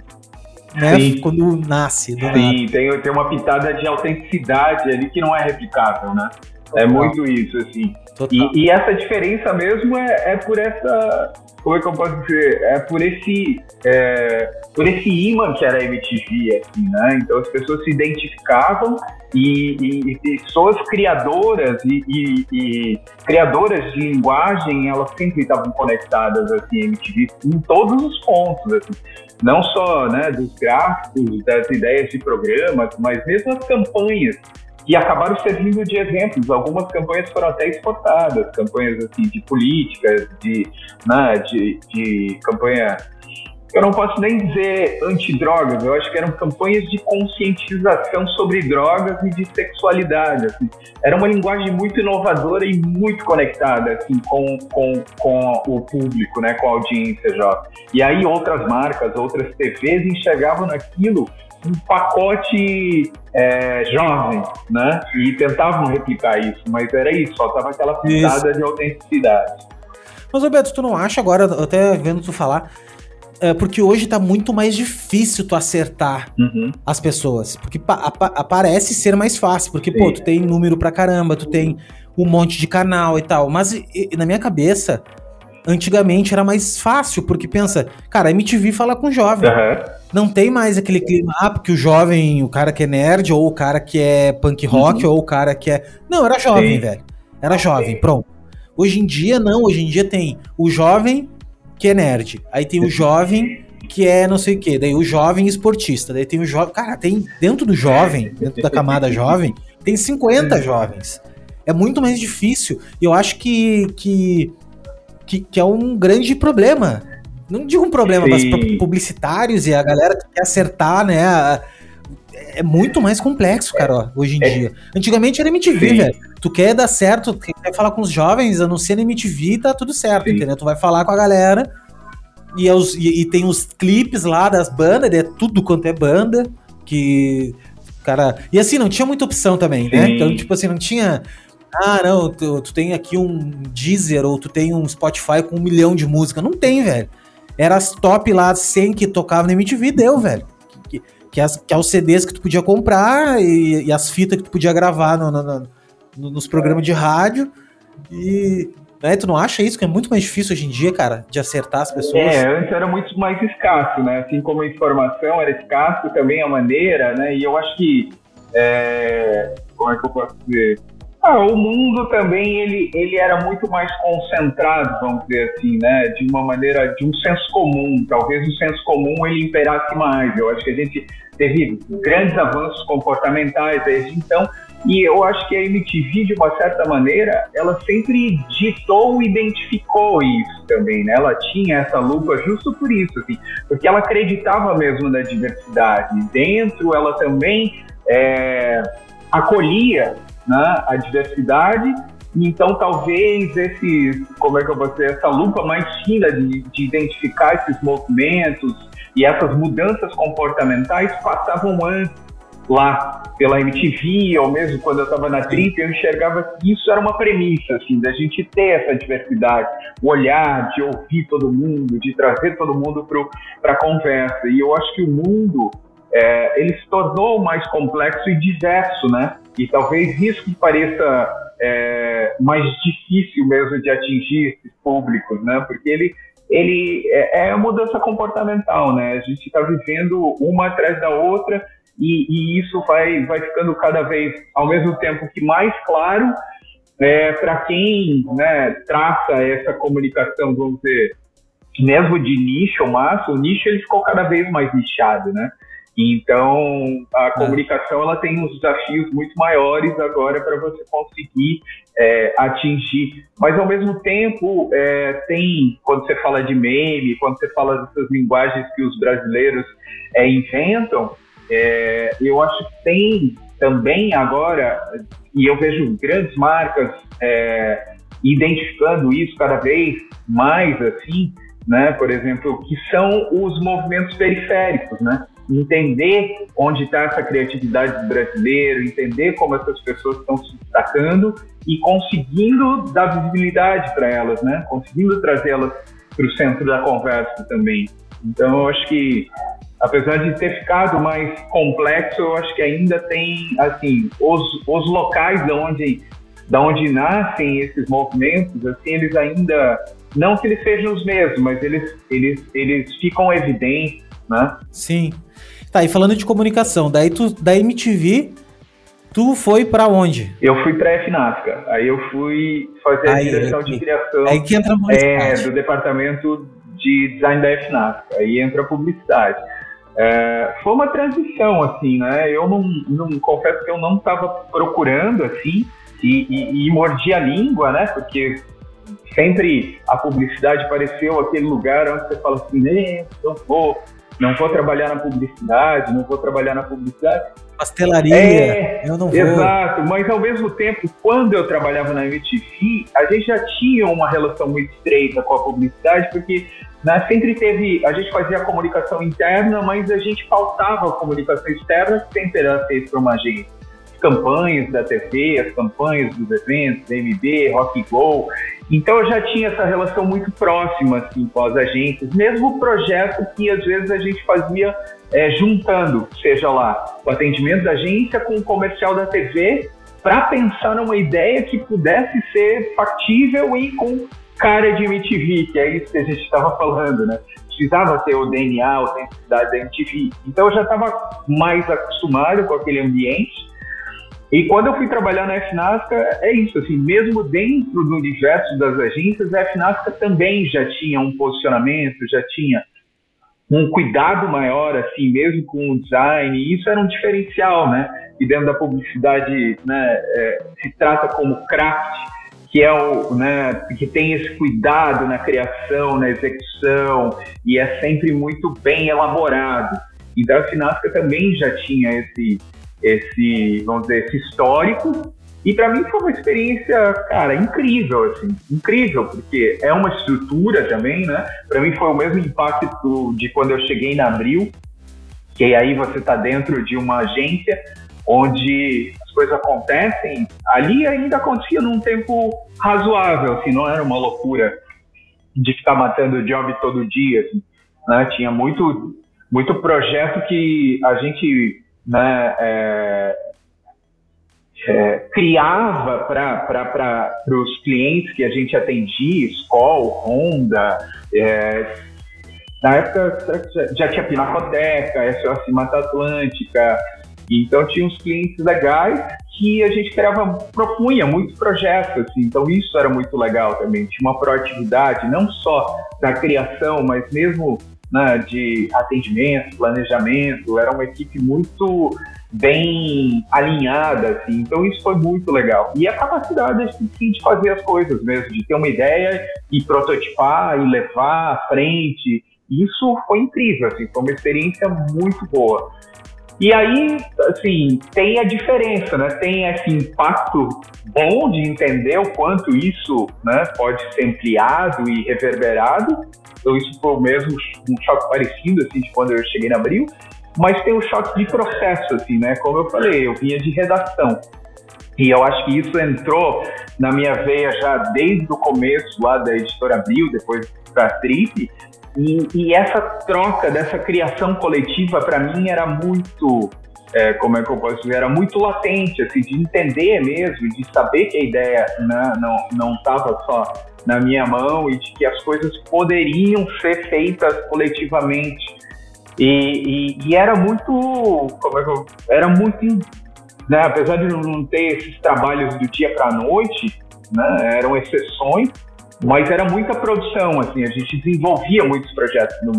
né, Sim. quando nasce.
Sim, tem, tem uma pitada de autenticidade ali que não é replicável, né? É muito isso, assim. E, e, essa diferença mesmo é, é por essa como é que eu posso dizer? É por esse, é, por esse imã que era a MTV, assim, né? Então as pessoas se identificavam e, e, e pessoas criadoras e, criadoras de linguagem, elas sempre estavam conectadas, assim, a MTV em todos os pontos, assim. Não só, né, dos gráficos, das ideias de programas, mas mesmo as campanhas e acabaram servindo de exemplos. Algumas campanhas foram até exportadas, campanhas assim de políticas, de, né, de, de campanha. Eu não posso nem dizer antidrogas, eu acho que eram campanhas de conscientização sobre drogas e de sexualidade. Assim. Era uma linguagem muito inovadora e muito conectada assim, com, com, com o público, né, com a audiência jovem. E aí outras marcas, outras TVs enxergavam naquilo um pacote é, jovem, né? E tentavam replicar isso, mas era isso, faltava aquela pitada de autenticidade.
Mas, Roberto, tu não acha agora, até vendo tu falar, é, porque hoje tá muito mais difícil tu acertar uhum. as pessoas. Porque parece ser mais fácil, porque, Sim. pô, tu tem número pra caramba, tu tem um monte de canal e tal. Mas e, na minha cabeça, antigamente era mais fácil, porque pensa, cara, a MTV fala com jovem. Uhum. Não tem mais aquele clima, ah, porque o jovem, o cara que é nerd, ou o cara que é punk rock, uhum. ou o cara que é. Não, era jovem, Sim. velho. Era jovem, pronto. Hoje em dia, não, hoje em dia tem o jovem que é nerd. Aí tem o jovem que é não sei o que, daí o jovem esportista, daí tem o jovem. Cara, tem dentro do jovem, dentro da camada jovem, tem 50 jovens. É muito mais difícil. E eu acho que, que que, que é um grande problema. Não digo um problema, Sim. mas publicitários e a galera que quer acertar, né? É muito mais complexo, cara, ó, hoje em é. dia. Antigamente era MTV, Sim. velho. Tu quer dar certo, tu quer falar com os jovens, anuncia na MTV tá tudo certo, Sim. entendeu? Tu vai falar com a galera e, é os, e, e, tem os clipes lá das bandas, é tudo quanto é banda, que. Cara. E assim, não tinha muita opção também, né? Então, tipo assim, não tinha ah, não, tu, tu, tem aqui um Deezer ou tu tem um Spotify com um milhão de música. Não tem, velho. Era as top lá 100 que tocava na MTV, deu, velho. Que, que, as, que é os CDs que tu podia comprar e, e as fitas que tu podia gravar no, no, no, nos programas de rádio. E, Né? Tu não acha isso que é muito mais difícil hoje em dia, cara, de acertar as pessoas?
É, antes era muito mais escasso, né? Assim como a informação era escasso, também a maneira, né? E eu acho que. É... Como é que eu posso dizer? Ah, o mundo também ele, ele era muito mais concentrado, vamos dizer assim, né? De uma maneira, de um senso comum. Talvez o senso comum ele imperasse mais. Eu acho que a gente teve grandes avanços comportamentais desde então. E eu acho que a MTV, de uma certa maneira, ela sempre ditou e identificou isso também, né? Ela tinha essa lupa justo por isso, assim, porque ela acreditava mesmo na diversidade. Dentro, ela também é, acolhia né, a diversidade. Então, talvez esse, como é que eu vou dizer, essa lupa mais fina de, de identificar esses movimentos e essas mudanças comportamentais passavam antes lá pela MTV, ou mesmo quando eu estava na Trip, eu enxergava que isso era uma premissa, assim, da gente ter essa diversidade, o olhar, de ouvir todo mundo, de trazer todo mundo para a conversa. E eu acho que o mundo é, ele se tornou mais complexo e diverso, né? E talvez isso que pareça é, mais difícil mesmo de atingir esses públicos, né? Porque ele, ele é, é a mudança comportamental, né? A gente está vivendo uma atrás da outra e, e, isso vai, vai ficando cada vez, ao mesmo tempo que mais claro é, para quem né, traça essa comunicação, vamos dizer, mesmo de nicho, mas o nicho ele ficou cada vez mais nichado, né? Então, a é. comunicação ela tem uns desafios muito maiores agora para você conseguir é, atingir. Mas, ao mesmo tempo, é, tem, quando você fala de meme, quando você fala dessas linguagens que os brasileiros é, inventam, é, eu acho que tem também agora, e eu vejo grandes marcas é, identificando isso cada vez mais assim, né? Por exemplo, que são os movimentos periféricos, né? Entender onde está essa criatividade do brasileiro, entender como essas pessoas estão se destacando e conseguindo dar visibilidade para elas, né? Conseguindo trazê-las para o centro da conversa também. Então, eu acho que, apesar de ter ficado mais complexo, eu acho que ainda tem, assim, os, os locais de onde, da onde nascem esses movimentos, assim, eles ainda, não que eles sejam os mesmos, mas eles, eles, eles ficam evidentes, né?
Sim. Tá, e falando de comunicação, daí tu, da MTV, tu foi para onde?
Eu fui para FNASCA. Aí eu fui fazer aí, a direção de criação
aí que entra
é, do departamento de design da FNASCA. Aí entra a publicidade. É, foi uma transição, assim, né? Eu não, não confesso que eu não estava procurando, assim, e, e, e mordi a língua, né? Porque sempre a publicidade pareceu aquele lugar onde você fala assim, né, eu vou não vou trabalhar na publicidade, não vou trabalhar na publicidade.
Pastelaria, é, eu não vou.
Exato, mas ao mesmo tempo, quando eu trabalhava na MTV, a gente já tinha uma relação muito estreita com a publicidade, porque né, sempre teve, a gente fazia a comunicação interna, mas a gente faltava a comunicação externa que sempre era feita por uma agência campanhas da TV, as campanhas dos eventos, MB, Rock Go. Então eu já tinha essa relação muito próxima assim, com as agências, mesmo o projeto que às vezes a gente fazia é, juntando, seja lá o atendimento da agência com o comercial da TV, para pensar numa ideia que pudesse ser factível e com cara de MTV, que é isso que a gente estava falando, né? Precisava ter o DNA, a autenticidade da MTV. Então eu já estava mais acostumado com aquele ambiente e quando eu fui trabalhar na FNASCA, é isso, assim, mesmo dentro do universo das agências, a FNASCA também já tinha um posicionamento, já tinha um cuidado maior, assim, mesmo com o design, e isso era um diferencial, né? E dentro da publicidade, né, é, se trata como craft, que é o, né, que tem esse cuidado na criação, na execução, e é sempre muito bem elaborado. Então a Finasca também já tinha esse esse, vamos dizer, esse histórico. E para mim foi uma experiência, cara, incrível, assim, incrível, porque é uma estrutura também, né? Para mim foi o mesmo impacto de quando eu cheguei na Abril, que aí você está dentro de uma agência onde as coisas acontecem. Ali ainda acontecia num tempo razoável, assim, não era uma loucura de ficar matando job todo dia, assim, né? Tinha muito, muito projeto que a gente né, é, é, criava para os clientes que a gente atendia, Skoll, Honda, é, na época já tinha Pinacoteca, SOS Mata Atlântica, então tinha uns clientes legais que a gente criava, propunha muitos projetos, assim, então isso era muito legal também, tinha uma proatividade, não só da criação, mas mesmo né, de atendimento, planejamento, era uma equipe muito bem alinhada, assim, então isso foi muito legal. E a capacidade assim, de fazer as coisas mesmo, de ter uma ideia e prototipar e levar à frente, isso foi incrível, assim, foi uma experiência muito boa. E aí, assim, tem a diferença, né? Tem esse impacto bom de entender o quanto isso né, pode ser ampliado e reverberado. Então, isso foi mesmo um choque parecido, assim, de quando eu cheguei na Abril. Mas tem o choque de processo, assim, né? Como eu falei, eu vinha de redação. E eu acho que isso entrou na minha veia já desde o começo lá da editora Abril, depois da Trip, e, e essa troca dessa criação coletiva, para mim, era muito, é, como é que eu posso dizer, era muito latente, assim, de entender mesmo, de saber que a ideia né, não estava só na minha mão e de que as coisas poderiam ser feitas coletivamente. E, e, e era muito, como é que eu, era muito, né, apesar de não ter esses trabalhos do dia para a noite, né, eram exceções, mas era muita produção, assim, a gente desenvolvia muitos projetos no.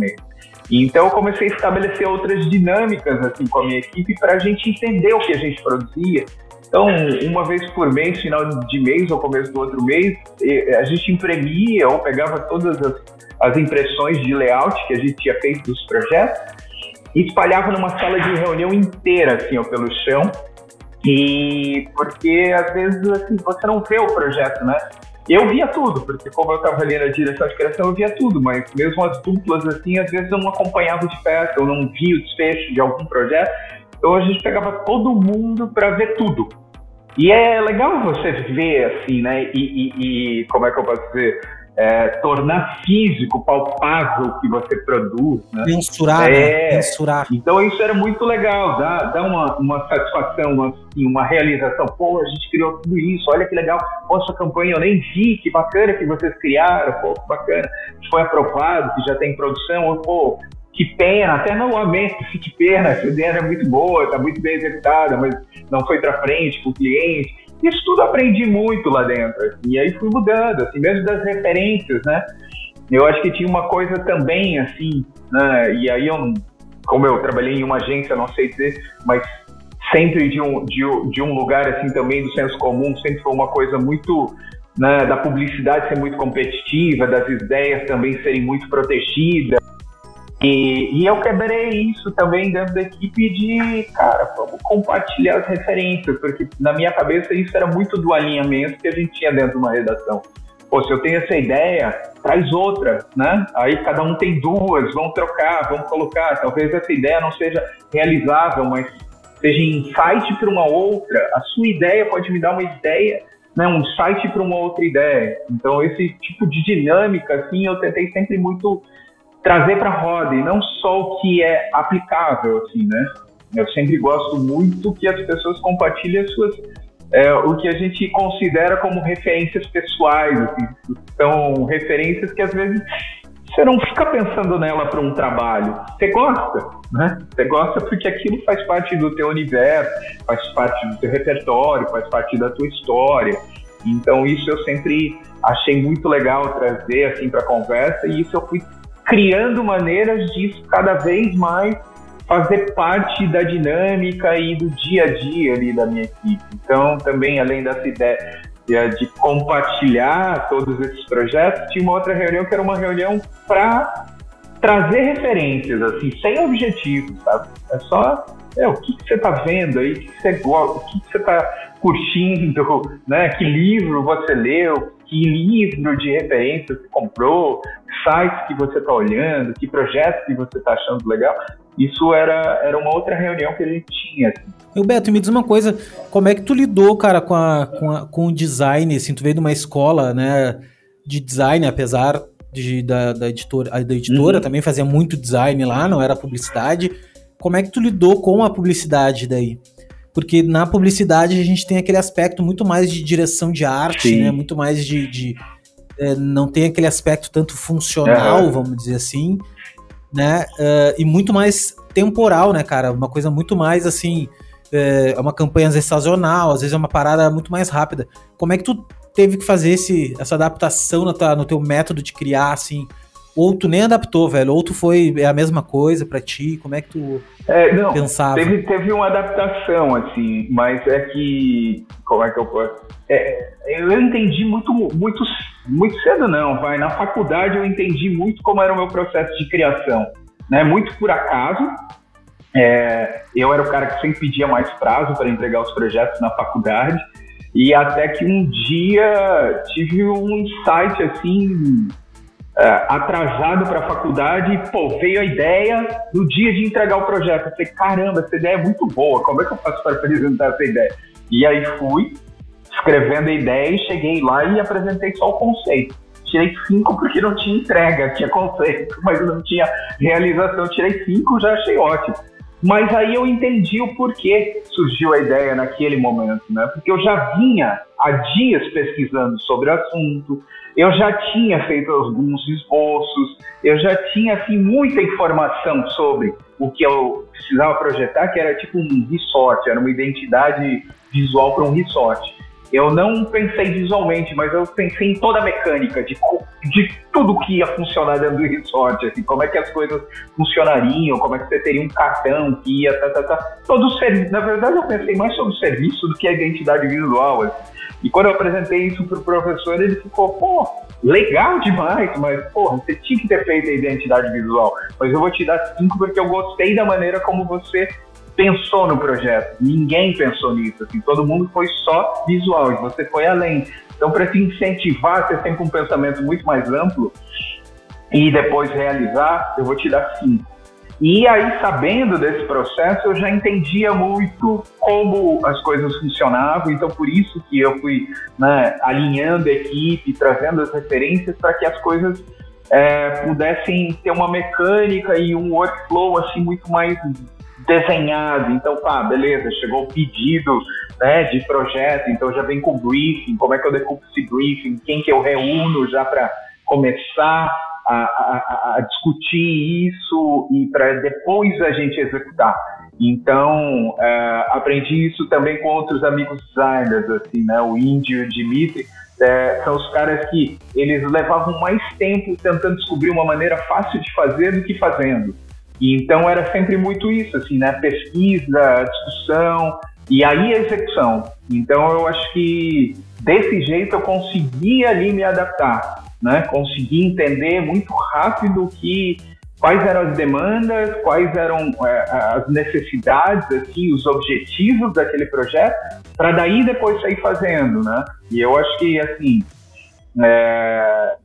E então eu comecei a estabelecer outras dinâmicas assim com a minha equipe para a gente entender o que a gente produzia. Então, uma vez por mês, final de mês ou começo do outro mês, a gente imprimia ou pegava todas as, as impressões de layout que a gente tinha feito dos projetos e espalhava numa sala de reunião inteira, assim, ó, pelo chão. E porque às vezes assim, você não vê o projeto, né? Eu via tudo, porque como eu estava ali na direção de criação, eu via tudo, mas mesmo as duplas, assim, às vezes eu não acompanhava de perto, eu não via o desfecho de algum projeto, então a gente pegava todo mundo para ver tudo. E é legal você ver, assim, né, e, e, e como é que eu posso dizer, é, tornar físico, palpável o que você produz. Né?
Mensurar, né? é, mensurar.
Então isso era muito legal, dá, dá uma, uma satisfação, uma, assim, uma realização. Pô, a gente criou tudo isso, olha que legal. Sua campanha eu nem vi, que bacana que vocês criaram, pô, que bacana. Foi aprovado, que já tem produção, pô, que pena, até no lamento, que pena, a ideia era muito boa, está muito bem executada, mas não foi para frente com o cliente. Isso tudo aprendi muito lá dentro. Assim, e aí fui mudando, assim, mesmo das referências, né? Eu acho que tinha uma coisa também, assim, né? E aí eu, como eu trabalhei em uma agência, não sei dizer, mas sempre de um, de, de um lugar, assim, também do senso comum, sempre foi uma coisa muito né, da publicidade ser muito competitiva, das ideias também serem muito protegidas. E, e, eu quebrei isso também dentro da equipe de, cara, vamos compartilhar as referências, porque na minha cabeça isso era muito do alinhamento que a gente tinha dentro de uma redação. Pô, se eu tenho essa ideia, traz outra, né? Aí cada um tem duas, vamos trocar, vamos colocar. Talvez essa ideia não seja realizável, mas seja insight para uma outra. A sua ideia pode me dar uma ideia, né? Um insight para uma outra ideia. Então esse tipo de dinâmica, assim, eu tentei sempre muito trazer para a roda e não só o que é aplicável, assim, né? Eu sempre gosto muito que as pessoas compartilhem as suas é, o que a gente considera como referências pessoais, assim, são referências que às vezes você não fica pensando nela para um trabalho, você gosta, né? Você gosta porque aquilo faz parte do teu universo, faz parte do teu repertório, faz parte da tua história. Então isso eu sempre achei muito legal trazer assim para a conversa e isso eu fui criando maneiras disso cada vez mais fazer parte da dinâmica e do dia a dia ali da minha equipe. Então, também além dessa ideia de compartilhar todos esses projetos, tinha uma outra reunião que era uma reunião para trazer referências, assim, sem objetivo, sabe? É só é, o que, que você está vendo aí, o que, que você gosta, o que, que você está curtindo, *laughs* né? Que livro você leu, que livro de referência você comprou, sites que você está olhando, que projetos que você está achando legal. Isso era, era uma outra reunião que a gente tinha. Assim.
Eu, Beto, me diz uma coisa, como é que tu lidou, cara, com, a, com, a, com o design, assim, tu veio de uma escola, né, de design, apesar de, da, da editora, da editora uhum. também fazia muito design lá, não era publicidade, como é que tu lidou com a publicidade daí? Porque na publicidade a gente tem aquele aspecto muito mais de direção de arte, Sim. né? Muito mais de. de é, não tem aquele aspecto tanto funcional, uhum. vamos dizer assim, né? Uh, e muito mais temporal, né, cara? Uma coisa muito mais assim. É, é uma campanha às vezes sazonal, às vezes é uma parada muito mais rápida. Como é que tu teve que fazer esse, essa adaptação no, tua, no teu método de criar, assim? Ou tu nem adaptou, velho? Ou tu foi é a mesma coisa para ti? Como é que tu
é, não, pensava? Teve, teve uma adaptação, assim, mas é que. Como é que eu posso. É, eu entendi muito, muito, muito cedo, não, vai. Na faculdade eu entendi muito como era o meu processo de criação. Né? Muito por acaso. É, eu era o cara que sempre pedia mais prazo para entregar os projetos na faculdade. E até que um dia tive um insight assim atrasado para a faculdade, e, pô, veio a ideia no dia de entregar o projeto. Eu falei, caramba, essa ideia é muito boa, como é que eu faço para apresentar essa ideia? E aí fui escrevendo a ideia e cheguei lá e apresentei só o conceito. Tirei cinco porque não tinha entrega, *laughs* tinha conceito, mas não tinha realização. Tirei cinco, já achei ótimo. Mas aí eu entendi o porquê surgiu a ideia naquele momento, né? Porque eu já vinha há dias pesquisando sobre o assunto, eu já tinha feito alguns esboços, eu já tinha assim muita informação sobre o que eu precisava projetar, que era tipo um resort, era uma identidade visual para um resort. Eu não pensei visualmente, mas eu pensei em toda a mecânica de, de tudo que ia funcionar dentro do resort, assim, como é que as coisas funcionariam, como é que você teria um cartão que ia, tá, tá, tá. Todo o serviço. Na verdade, eu pensei mais sobre o serviço do que a identidade visual. Assim. E quando eu apresentei isso pro professor, ele ficou, pô, legal demais, mas, porra, você tinha que ter feito a identidade visual. Mas eu vou te dar cinco porque eu gostei da maneira como você pensou no projeto. Ninguém pensou nisso, assim, todo mundo foi só visual e você foi além. Então, para te incentivar ter sempre um pensamento muito mais amplo e depois realizar, eu vou te dar cinco. E aí, sabendo desse processo, eu já entendia muito como as coisas funcionavam, então por isso que eu fui né, alinhando a equipe, trazendo as referências para que as coisas é, pudessem ter uma mecânica e um workflow assim muito mais desenhado. Então, tá, beleza, chegou o pedido né, de projeto, então já vem com briefing, como é que eu decupo esse briefing, quem que eu reúno já para começar a, a, a, discutir isso e para depois a gente executar. Então, é, aprendi isso também com outros amigos designers, assim, né, o Índio e o Dimitri, é, são os caras que eles levavam mais tempo tentando descobrir uma maneira fácil de fazer do que fazendo. E então era sempre muito isso, assim, né? Pesquisa, discussão e aí a execução. Então eu acho que desse jeito eu consegui ali me adaptar, né? Consegui entender muito rápido que quais eram as demandas, quais eram é, as necessidades, assim, os objetivos daquele projeto, para daí depois sair fazendo, né? E eu acho que assim é,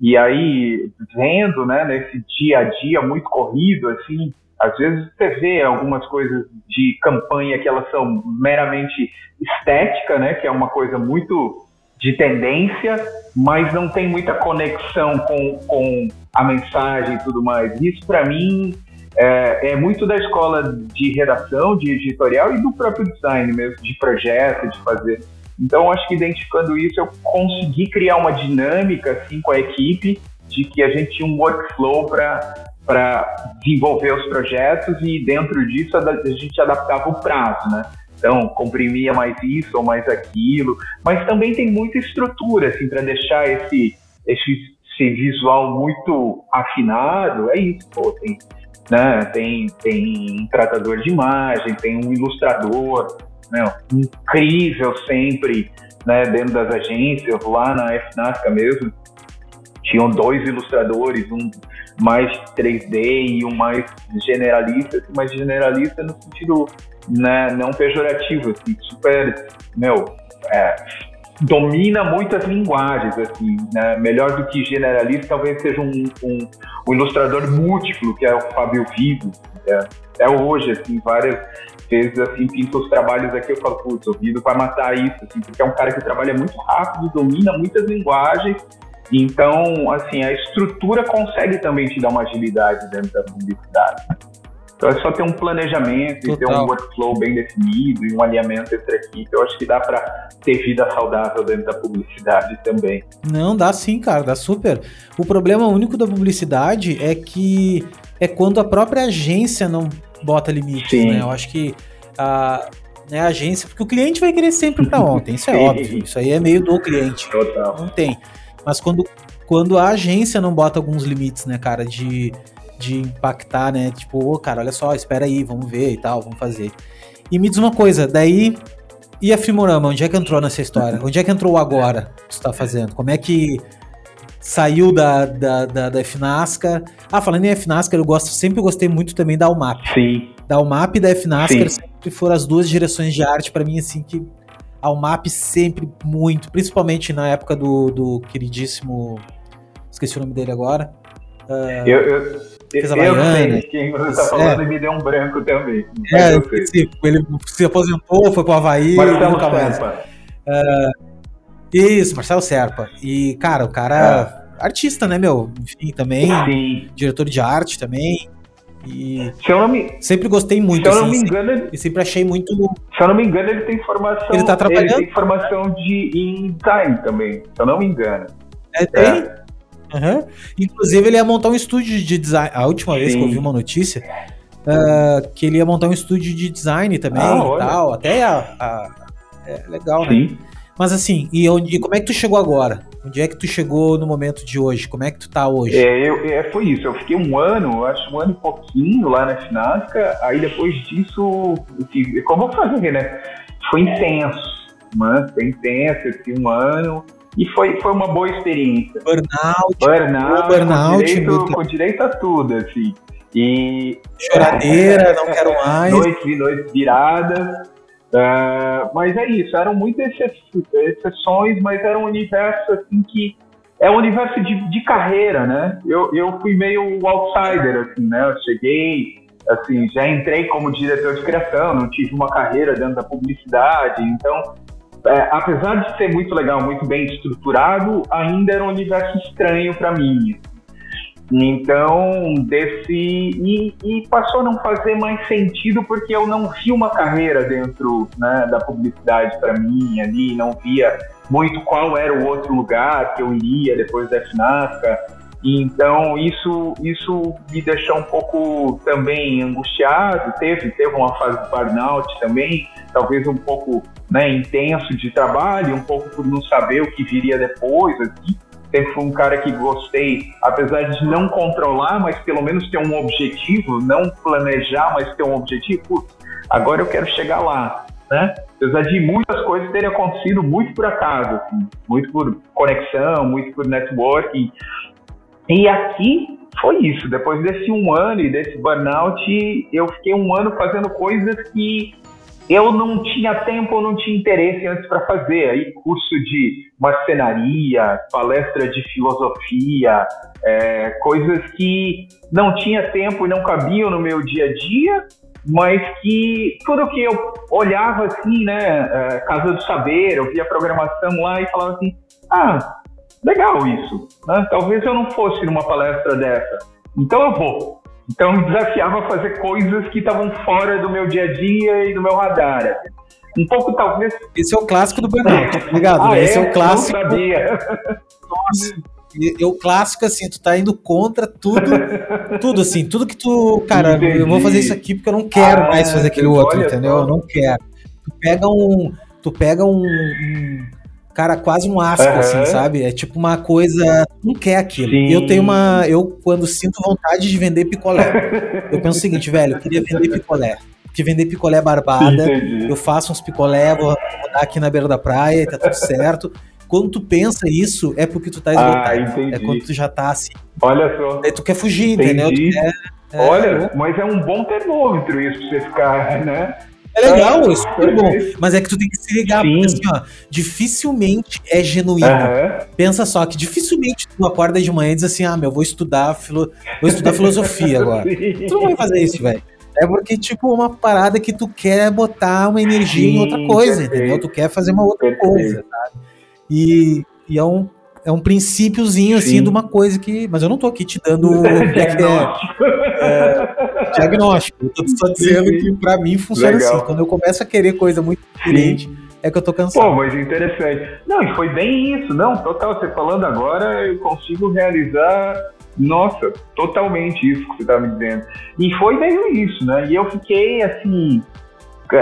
e aí, vendo, né, nesse dia a dia muito corrido, assim, às vezes você vê algumas coisas de campanha que elas são meramente estética, né, que é uma coisa muito de tendência, mas não tem muita conexão com, com a mensagem e tudo mais. Isso, para mim, é, é, muito da escola de redação, de editorial e do próprio design mesmo, de projeto, de fazer então, acho que identificando isso, eu consegui criar uma dinâmica assim, com a equipe de que a gente tinha um workflow para desenvolver os projetos e dentro disso a, gente adaptava o prazo, né? Então, comprimia mais isso ou mais aquilo, mas também tem muita estrutura assim para deixar esse, esse, esse visual muito afinado. É isso, pô, tem, né, tem, tem um tratador de imagem, tem um ilustrador, né, incrível sempre, né, dentro das agências, lá na FNASCA mesmo, tinham dois ilustradores, um mais 3D e um mais generalista, assim, mais generalista no sentido né, não pejorativo, assim, super, meu, é, domina muitas linguagens, assim, né, melhor do que generalista, talvez seja um, um, um ilustrador múltiplo, que é o Fábio Vivo, é, até hoje, assim, várias vezes, assim, pinto os trabalhos aqui, eu falo, putz, ouvido para matar isso, assim, porque é um cara que trabalha muito rápido, domina muitas linguagens, então, assim, a estrutura consegue também te dar uma agilidade dentro da publicidade. Então é só ter um planejamento Total. e ter um workflow bem definido e um alinhamento entre a equipe. Eu acho que dá para ter vida saudável dentro da publicidade também.
Não, dá sim, cara, dá super. O problema único da publicidade é que é quando a própria agência não bota limites, sim. né? Eu acho que a, né, a agência, porque o cliente vai querer sempre para ontem, isso é *laughs* óbvio. Isso aí é meio do cliente. Total. Não tem. Mas quando, quando a agência não bota alguns limites, né, cara, de de impactar, né? Tipo, oh, cara, olha só, espera aí, vamos ver e tal, vamos fazer. E me diz uma coisa, daí. E a Filmorama, onde é que entrou nessa história? *laughs* Onde é que entrou agora que você tá fazendo? Como é que saiu da, da, da, da FNASCA? Ah, falando em FNASCA, eu gosto, sempre gostei muito também da UMAP.
Sim.
Da UMAP e da FNASCA sempre foram as duas direções de arte para mim, assim, que a UMAP sempre muito, principalmente na época do, do queridíssimo. Esqueci o nome dele agora.
Uh, eu, eu, Fez a eu sei quem você está falando é. e me deu um branco também.
É, eu ele se aposentou, foi pro Havaí
Marcelo nunca mais. Uh,
isso, Marcelo Serpa. E, cara, o cara é. artista, né, meu? Enfim, também. Sim. Diretor de arte também. E
se eu não me...
sempre gostei muito.
Se eu não assim, me engano, ele...
e sempre achei muito.
Se eu não me engano, ele tem formação.
Ele tá trabalhando. Ele
tem formação de em design também. Se eu não me engano.
É, tem? É. Uhum. Inclusive, ele ia montar um estúdio de design. A última Sim. vez que eu vi uma notícia, uh, que ele ia montar um estúdio de design também ah, e tal. Até a, a, É legal, né? Sim. né? Mas assim, e, onde, e como é que tu chegou agora? Onde é que tu chegou no momento de hoje? Como é que tu tá hoje?
É, eu, é, foi isso. Eu fiquei um ano, acho um ano e pouquinho lá na Finasca. Aí depois disso, como eu fazer, né? Foi intenso. Mano, foi intenso. Eu fiquei um ano. E foi, foi uma boa experiência.
Burnout.
Burnout, burnout com, direito, com direito a tudo, assim. E.
Choradeira, não quero mais.
Noites e noites viradas. Uh, mas é isso, eram muitas exceções, mas era um universo assim que é um universo de, de carreira, né? Eu, eu fui meio outsider, assim, né? Eu cheguei, assim, já entrei como diretor de criação, não tive uma carreira dentro da publicidade, então é, apesar de ser muito legal, muito bem estruturado, ainda era um universo estranho para mim. Então, desse. E, e, passou a não fazer mais sentido porque eu não vi uma carreira dentro né, da publicidade para mim ali, não via muito qual era o outro lugar que eu iria depois da FNASCA. Então, isso, isso me deixou um pouco também angustiado. Teve, teve uma fase de burnout também, talvez um pouco né, intenso de trabalho, um pouco por não saber o que viria depois. Assim. Sempre fui um cara que gostei, apesar de não controlar, mas pelo menos ter um objetivo, não planejar, mas ter um objetivo. Putz, agora eu quero chegar lá. Né? Apesar de muitas coisas terem acontecido muito por acaso, assim, muito por conexão, muito por networking. E aqui foi isso. Depois desse um ano e desse burnout, eu fiquei um ano fazendo coisas que eu não tinha tempo, eu não tinha interesse antes para fazer. Aí curso de marcenaria, palestra de filosofia, é, coisas que não tinha tempo e não cabiam no meu dia a dia, mas que tudo que eu olhava assim, né, é, Casa do Saber, eu via programação lá e falava assim, ah, legal isso, né? talvez eu não fosse numa palestra dessa, então eu vou. Então me desafiava a fazer coisas que estavam fora do meu dia a dia e do meu radar. Um pouco talvez.
Esse é o clássico do burnout, tá ligado?
ah,
Esse
é,
é o clássico.
Não sabia.
Nossa. É o clássico, assim, tu tá indo contra tudo, tudo, assim, tudo que tu. Cara, Entendi. eu vou fazer isso aqui porque eu não quero ah, mais fazer aquele outro, entendeu? Só. Eu não quero. Tu pega um. Tu pega um, um cara, quase um asco, uhum. assim, sabe? É tipo uma coisa. Não quer aquilo. Sim. Eu tenho uma. Eu, quando sinto vontade de vender picolé, eu penso o seguinte, velho, eu queria vender picolé. Porque vender picolé barbada, Entendi. eu faço uns picolé, vou, vou dar aqui na beira da praia, tá tudo certo. Quando tu pensa isso, é porque tu tá
esgotado.
Ah, é quando tu já tá assim.
Olha só.
Aí tu quer fugir, entendi. entendeu? Tu quer,
é, Olha, mas é um bom termômetro isso pra você ficar, *laughs* né?
É legal, é super bom. Mas é que tu tem que se ligar, Sim. porque assim, ó, dificilmente é genuíno. Uhum. Pensa só que dificilmente tu acorda de manhã e diz assim: ah, meu, vou estudar, filo... vou estudar filosofia agora. *laughs* Tu não vai fazer isso, velho. É porque, tipo, uma parada que tu quer botar uma energia Sim, em outra coisa, perfeito. entendeu? Tu quer fazer uma outra perfeito. coisa, sabe? E, e é um, é um princípiozinho, assim, de uma coisa que. Mas eu não tô aqui te dando. *laughs* é, é, diagnóstico. Eu tô só dizendo sim, sim. que pra mim funciona Legal. assim. Quando eu começo a querer coisa muito diferente, sim. é que eu tô cansado.
Pô, mas interessante. Não, e foi bem isso. Não, total, você falando agora, eu consigo realizar nossa, totalmente isso que você tá me dizendo. E foi meio isso, né? E eu fiquei assim,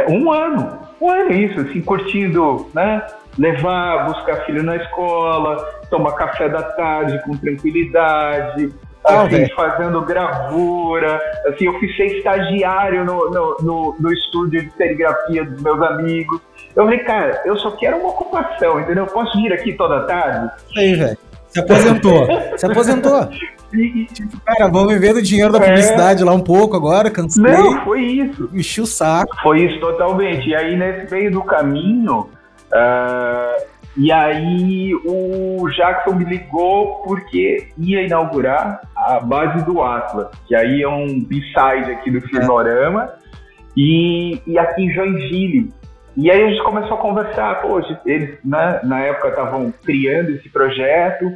um ano, um ano isso, assim, curtindo, né? Levar, buscar filho na escola, tomar café da tarde com tranquilidade, ah, assim, fazendo gravura. Assim, eu fui ser estagiário no, no, no, no, estúdio de serigrafia dos meus amigos. Eu falei, cara, eu só quero uma ocupação, entendeu? Eu posso vir aqui toda tarde?
Aí, velho. Se aposentou. Se aposentou. *laughs* E, tipo, cara, vou viver do dinheiro da é. publicidade é... lá um pouco agora, cansei.
Não, foi isso.
Enchi o saco.
Foi isso totalmente. E aí, nesse meio do caminho, uh, e aí o Jackson me ligou porque ia inaugurar a base do Atlas, que aí é um B-side aqui do Filmorama, é. e, e aqui em Joinville. E aí a gente começou a conversar, poxa, eles né, na época estavam criando esse projeto,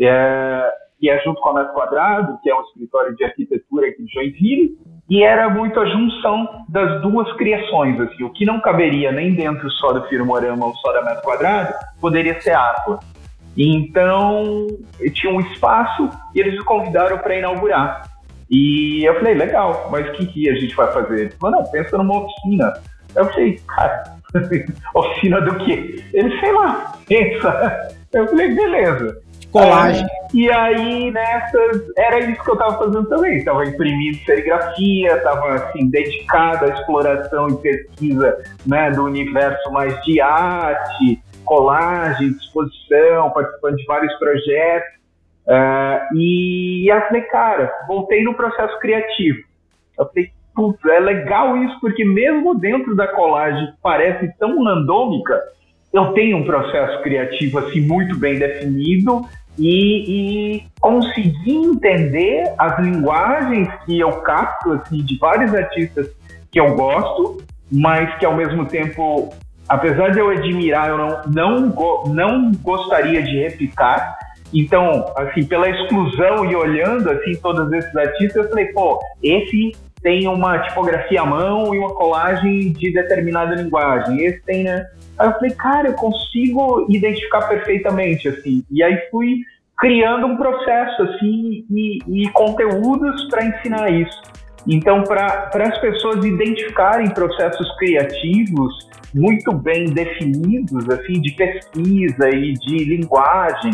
é, que é junto com a Metro Quadrado, que é um escritório de arquitetura aqui de Joinville, e era muito a junção das duas criações, assim, o que não caberia nem dentro só do Firmorama ou só da Metro Quadrado, poderia ser Atlas. Então, tinha um espaço e eles me convidaram para inaugurar. E eu falei, legal, mas o que, que a gente vai fazer? Ele falou, não, pensa numa oficina. Eu falei, cara, *laughs* oficina do quê? Ele, sei lá, pensa. Eu falei, beleza
colagem.
e aí, nessas, era isso que eu estava fazendo também. Estava imprimindo serigrafia, estava assim, dedicado à exploração e pesquisa né, do universo mais de arte, colagem, exposição, participando de vários projetos. Uh, e eu falei, cara, voltei no processo criativo. Eu falei, putz, é legal isso, porque mesmo dentro da colagem que parece tão randômica, eu tenho um processo criativo assim muito bem definido e, e conseguir entender as linguagens que eu capto assim, de vários artistas que eu gosto, mas que ao mesmo tempo, apesar de eu admirar, eu não, não, não gostaria de replicar. Então, assim, pela exclusão e olhando assim todos esses artistas, eu falei, pô, esse tem uma tipografia à mão e uma colagem de determinada linguagem. Esse tem, né? Aí eu falei, cara, eu consigo identificar perfeitamente, assim. E aí fui criando um processo, assim, e, e conteúdos para ensinar isso. Então, para as pessoas identificarem processos criativos muito bem definidos, assim, de pesquisa e de linguagem,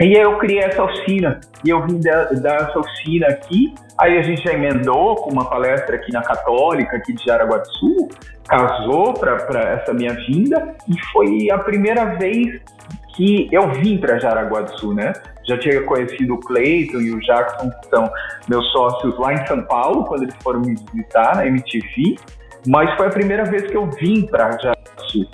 e aí eu criei essa oficina, e eu vim dar, dar essa oficina aqui, aí a gente já emendou com uma palestra aqui na Católica, aqui de Jaraguá do Sul, casou para essa minha vinda, e foi a primeira vez que eu vim para Jaraguá do Sul, né? Já tinha conhecido o Cleiton e o Jackson, que são meus sócios lá em São Paulo, quando eles foram me visitar na MTV, mas foi a primeira vez que eu vim para Jaraguá do Sul.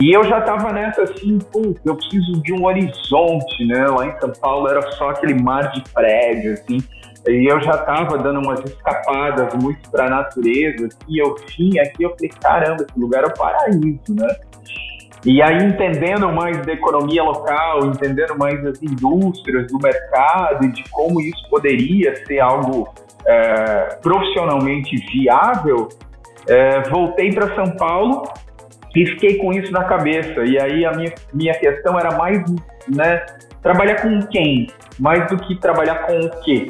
E eu já tava nessa assim, pô, eu preciso de um horizonte, né? Lá em São Paulo era só aquele mar de prédio, assim. E eu já tava dando umas escapadas muito pra natureza, e eu vim aqui, eu falei, caramba, esse lugar é o paraíso, né? E aí, entendendo mais da economia local, entendendo mais das indústrias, do mercado e de como isso poderia ser algo é, profissionalmente viável, é, voltei para São Paulo e fiquei com isso na cabeça. E aí a minha, minha questão era mais, né, trabalhar com quem, mais do que trabalhar com o quê.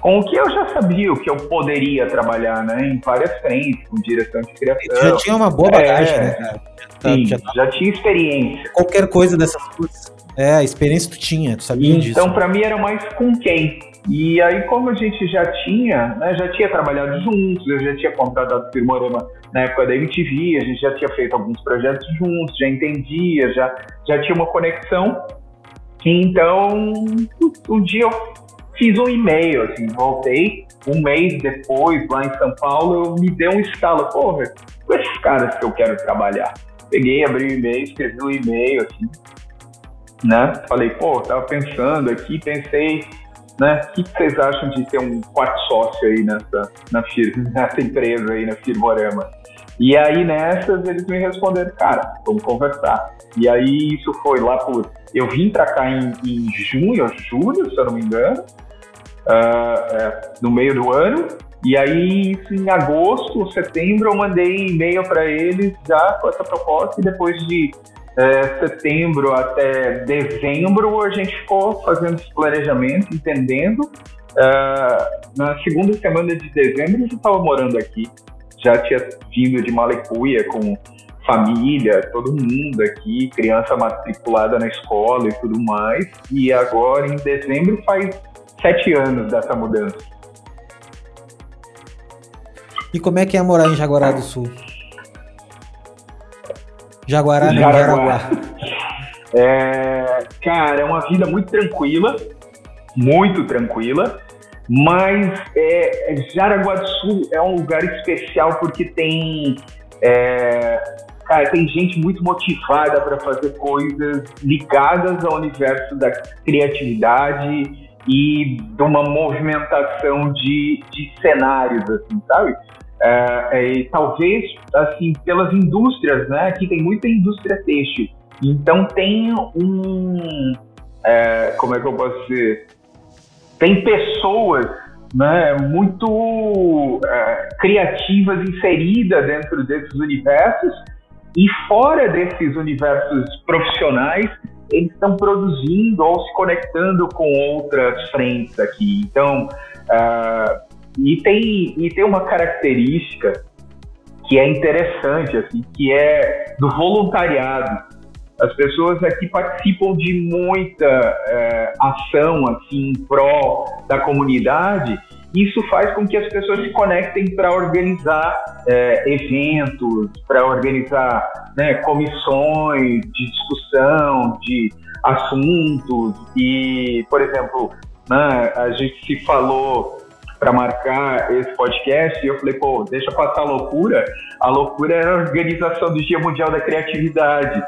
Com o que eu já sabia, o que eu poderia trabalhar, né, em várias frentes, com direção de criação.
Já tinha uma boa bagagem, é, né, cara?
Sim, já, já, tinha experiência.
Qualquer coisa dessas coisas. É, a experiência tu tinha, tu sabia
então,
disso.
Então, para mim, era mais com quem. E aí, como a gente já tinha, né, já tinha trabalhado juntos, eu já tinha contratado o Firmorama na época da MTV, a gente já tinha feito alguns projetos juntos, já entendia, já, já tinha uma conexão. Então, um dia eu fiz um e-mail, assim, voltei, um mês depois, lá em São Paulo, eu me deu um estalo, porra, com esses caras que eu quero trabalhar. Peguei, abri o e-mail, escrevi um e-mail, assim, né? Falei, pô, tava pensando aqui, pensei né? O que vocês acham de ter um quarto sócio aí nessa, na firma, *laughs* nessa empresa aí, na Firmorama? E aí nessas eles me responderam, cara, vamos conversar. E aí isso foi lá por. Eu vim para cá em, em junho, julho, se eu não me engano, uh, no meio do ano. E aí, em agosto, setembro, eu mandei e-mail para eles já com essa proposta e depois de é, setembro até dezembro a gente ficou fazendo esse planejamento, entendendo. É, na segunda semana de dezembro eu já estava morando aqui, já tinha vindo de Malecuia com família, todo mundo aqui, criança matriculada na escola e tudo mais. E agora em dezembro faz sete anos dessa mudança.
E como é que é morar em Jaguará do Sul? Jaguará,
não, Jaraguá. É, cara, é uma vida muito tranquila, muito tranquila, mas é, Jaraguá do Sul é um lugar especial porque tem, é, cara, tem gente muito motivada para fazer coisas ligadas ao universo da criatividade e de uma movimentação de, de cenários, assim, sabe? É, é, talvez, assim, pelas indústrias, né? Aqui tem muita indústria têxtil. Então tem um... É, como é que eu posso dizer? Tem pessoas né, muito é, criativas inseridas dentro desses universos e fora desses universos profissionais eles estão produzindo ou se conectando com outras frentes aqui. Então, uh, e tem, e tem uma característica que é interessante, assim, que é do voluntariado. As pessoas aqui participam de muita é, ação assim pró da comunidade. Isso faz com que as pessoas se conectem para organizar é, eventos, para organizar né, comissões de discussão de assuntos. E, por exemplo, né, a gente se falou para marcar esse podcast e eu falei, pô, deixa passar a loucura. A loucura era a organização do Dia Mundial da Criatividade.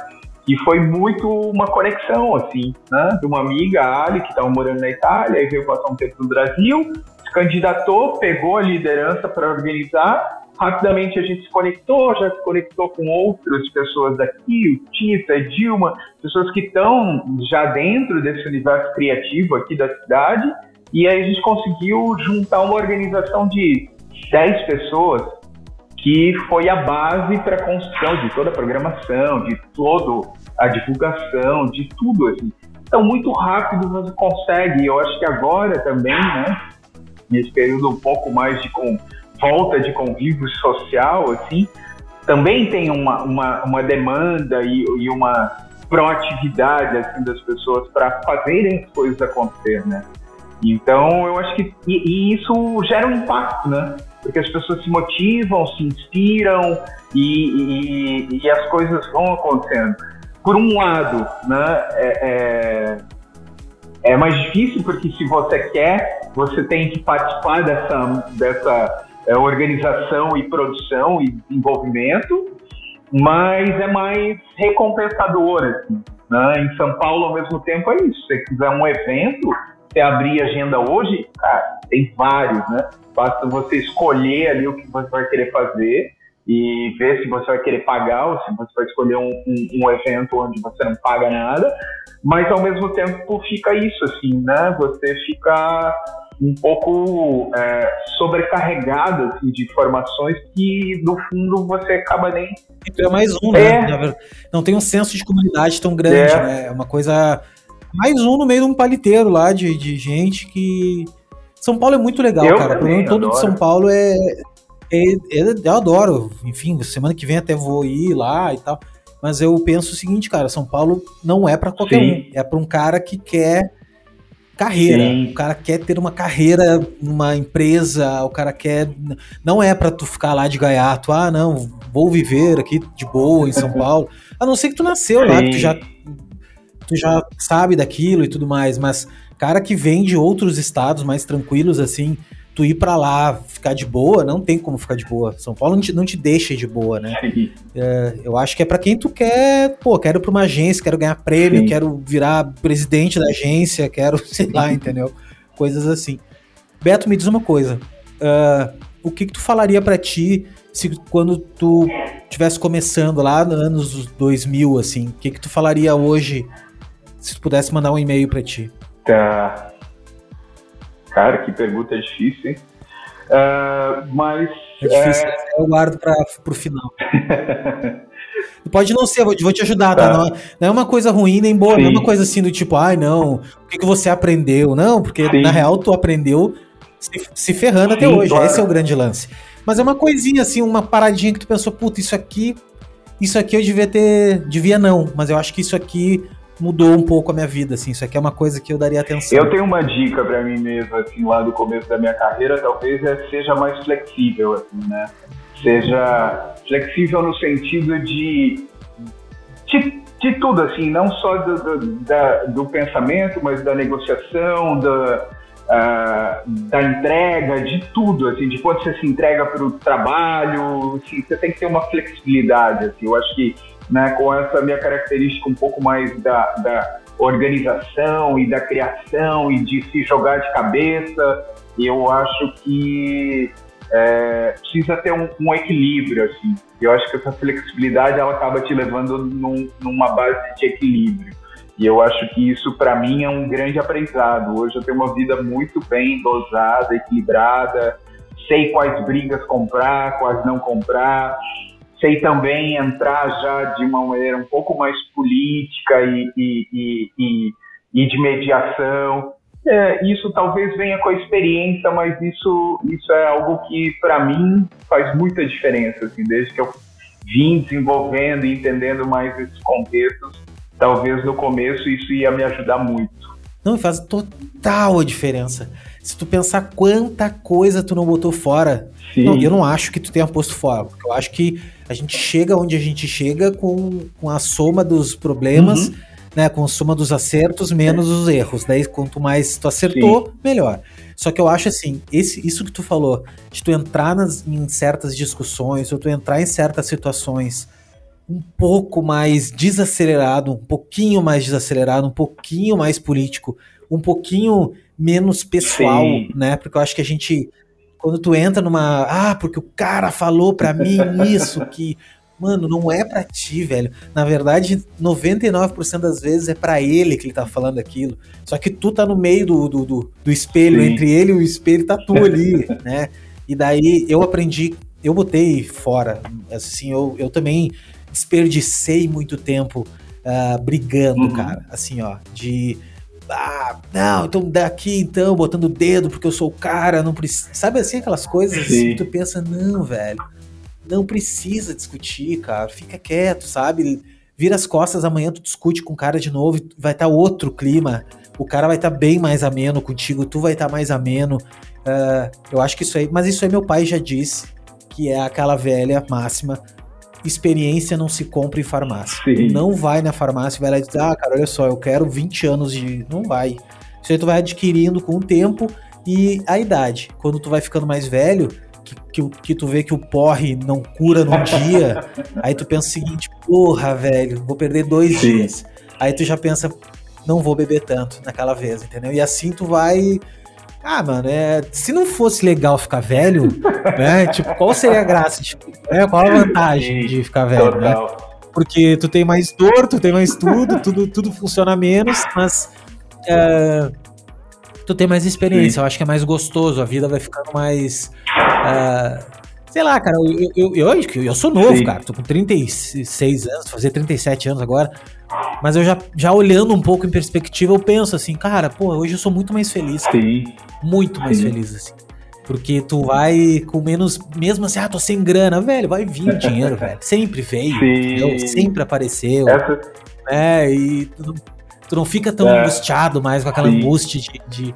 E foi muito uma conexão, assim, né? De uma amiga, a Ali, que estava morando na Itália, e veio passar um tempo no Brasil, candidatou, pegou a liderança para organizar. Rapidamente a gente se conectou, já se conectou com outras pessoas daqui, o Tita, Dilma, pessoas que estão já dentro desse universo criativo aqui da cidade e aí a gente conseguiu juntar uma organização de 10 pessoas que foi a base para a construção de toda a programação, de toda a divulgação, de tudo assim. Então, muito rápido você consegue. Eu acho que agora também, né, nesse período um pouco mais de com, volta de convívio social, assim, também tem uma, uma, uma demanda e, e uma proatividade assim, das pessoas para fazerem as coisas acontecer, né? Então, eu acho que e, e isso gera um impacto, né? Porque as pessoas se motivam, se inspiram e, e, as coisas vão acontecendo. Por um lado, né, é, é, é, mais difícil porque se você quer, você tem que participar dessa, dessa é, organização e produção e desenvolvimento, mas é mais recompensador. Assim, né? Em São Paulo, ao mesmo tempo, é isso. Se você quiser um evento, você abrir agenda hoje, cara, tem vários, né? Basta você escolher ali o que você vai querer fazer e ver se você vai querer pagar ou se você vai escolher um, um, um evento onde você não paga nada. Mas ao mesmo tempo fica isso, assim, né? Você fica um pouco é, sobrecarregado assim, de informações que no fundo você acaba nem.
É mais um, né? é. Não tem um senso de comunidade tão grande, é. né? É uma coisa mais um no meio de um paliteiro lá de, de gente que. São Paulo é muito legal, eu cara. Também, todo de São Paulo é, é, Eu adoro. Enfim, semana que vem até vou ir lá e tal. Mas eu penso o seguinte, cara, São Paulo não é para qualquer Sim. um. É para um cara que quer carreira. Sim. O cara quer ter uma carreira numa empresa, o cara quer. Não é para tu ficar lá de gaiato, ah, não, vou viver aqui de boa em São *laughs* Paulo. A não ser que tu nasceu Sim. lá, que tu já tu já sabe daquilo e tudo mais, mas cara que vem de outros estados mais tranquilos, assim, tu ir para lá, ficar de boa, não tem como ficar de boa. São Paulo não te, não te deixa de boa, né? É, eu acho que é para quem tu quer, pô, quero pra uma agência, quero ganhar prêmio, Sim. quero virar presidente da agência, quero, *laughs* sei lá, entendeu? Coisas assim. Beto, me diz uma coisa. Uh, o que, que tu falaria para ti se quando tu estivesse começando lá nos anos 2000, assim, o que, que tu falaria hoje se tu pudesse mandar um e-mail para ti?
Tá. Cara, que pergunta difícil, hein? Uh, mas.
É difícil, é... eu guardo para o final. *laughs* Pode não ser, vou, vou te ajudar, tá? tá? Não, não, é uma coisa ruim nem boa, Sim. não é uma coisa assim do tipo, ai não, o que, que você aprendeu? Não, porque Sim. na real tu aprendeu se, se ferrando Sim, até hoje, claro. esse é o grande lance. Mas é uma coisinha assim, uma paradinha que tu pensou, puta, isso aqui, isso aqui eu devia ter, devia não, mas eu acho que isso aqui mudou um pouco a minha vida, assim, isso aqui é uma coisa que eu daria atenção.
Eu tenho uma dica para mim mesmo, assim, lá do começo da minha carreira, talvez é, seja mais flexível, assim, né? Seja flexível no sentido de, de, de tudo, assim, não só do, do, da, do pensamento, mas da negociação, da, uh, da entrega, de tudo, assim, de quando você se entrega para o trabalho, assim, você tem que ter uma flexibilidade, assim, eu acho que né, com essa minha característica um pouco mais da, da organização e da criação e de se jogar de cabeça, eu acho que é, precisa ter um, um, equilíbrio, assim. Eu acho que essa flexibilidade ela acaba te levando num, numa base de equilíbrio. E eu acho que isso, para mim, é um grande aprendizado. Hoje eu tenho uma vida muito bem dosada, equilibrada, sei quais brigas comprar, quais não comprar, sei também entrar já de uma maneira um pouco mais política e, e, e, e de mediação. É, isso talvez venha com a experiência, mas isso, isso é algo que, para mim, faz muita diferença. Assim, desde que eu vim desenvolvendo e entendendo mais esses contextos, talvez no começo isso ia me ajudar muito.
Não, faz total a diferença. Se tu pensar quanta coisa tu não botou fora. Não, eu não acho que tu tenha posto fora. Porque eu acho que a gente chega onde a gente chega com, com a soma dos problemas, uhum. né? Com a soma dos acertos menos os erros. Daí, quanto mais tu acertou, Sim. melhor. Só que eu acho assim, esse, isso que tu falou, de tu entrar nas, em certas discussões, ou tu entrar em certas situações um pouco mais desacelerado, um pouquinho mais desacelerado, um pouquinho mais político, um pouquinho menos pessoal, Sim. né? Porque eu acho que a gente quando tu entra numa, ah, porque o cara falou para mim isso *laughs* que Mano, não é para ti, velho. Na verdade, 99% das vezes é para ele que ele tá falando aquilo. Só que tu tá no meio do, do, do, do espelho, Sim. entre ele e o espelho tá tu ali, *laughs* né? E daí eu aprendi, eu botei fora, assim, eu, eu também desperdicei muito tempo uh, brigando, uhum. cara. Assim, ó, de. Ah, não, então daqui então, botando o dedo porque eu sou o cara, não precisa. Sabe assim, aquelas coisas assim, que tu pensa, não, velho, não precisa discutir, cara, fica quieto, sabe? Vira as costas, amanhã tu discute com o cara de novo, vai estar tá outro clima, o cara vai estar tá bem mais ameno contigo, tu vai estar tá mais ameno. Uh, eu acho que isso aí, mas isso aí meu pai já disse, que é aquela velha máxima, experiência não se compra em farmácia. Sim. Não vai na farmácia e vai lá e diz, ah, cara, olha só, eu quero 20 anos de. Não vai. Isso aí tu vai adquirindo com o tempo e a idade. Quando tu vai ficando mais velho, que, que, que, tu vê que o porre não cura num *laughs* dia, aí tu pensa o seguinte, porra, velho, vou perder dois Sim. dias. Aí tu já pensa, não vou beber tanto naquela vez, entendeu? E assim tu vai ah, mano, é, se não fosse legal ficar velho, *laughs* né? Tipo, qual seria a graça? De, né, qual a vantagem de ficar velho, né? Porque tu tem mais dor, tu tem mais tudo, tudo, tudo funciona menos, mas é, tu tem mais experiência. Sim. Eu acho que é mais gostoso, a vida vai ficando mais. É, sei lá, cara, eu, eu, eu, eu, eu sou novo, Sim. cara. Tô com 36 anos, fazer 37 anos agora. Mas eu já, já olhando um pouco em perspectiva, eu penso assim, cara, pô, hoje eu sou muito mais feliz. Sim. Muito mais Sim. feliz, assim. Porque tu vai com menos. Mesmo assim, ah, tô sem grana, velho, vai vir o dinheiro, velho. *laughs* Sempre veio, entendeu? Sempre apareceu. Essa... É, e tu, tu não fica tão é. angustiado mais com aquela Sim. angústia de, de,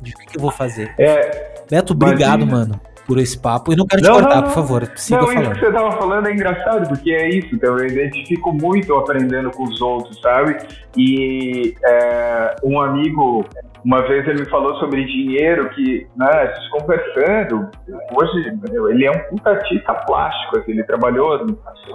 de, o que, que, eu vou fazer. É. Beto, obrigado, Imagina. mano por esse papo. E não quero te não, cortar, não, por favor. Siga não, falando.
isso que você estava falando é engraçado, porque é isso. Então, eu identifico muito aprendendo com os outros, sabe? E é, um amigo, uma vez ele me falou sobre dinheiro, que, né, conversando, hoje ele é um puta artista plástico, assim, ele trabalhou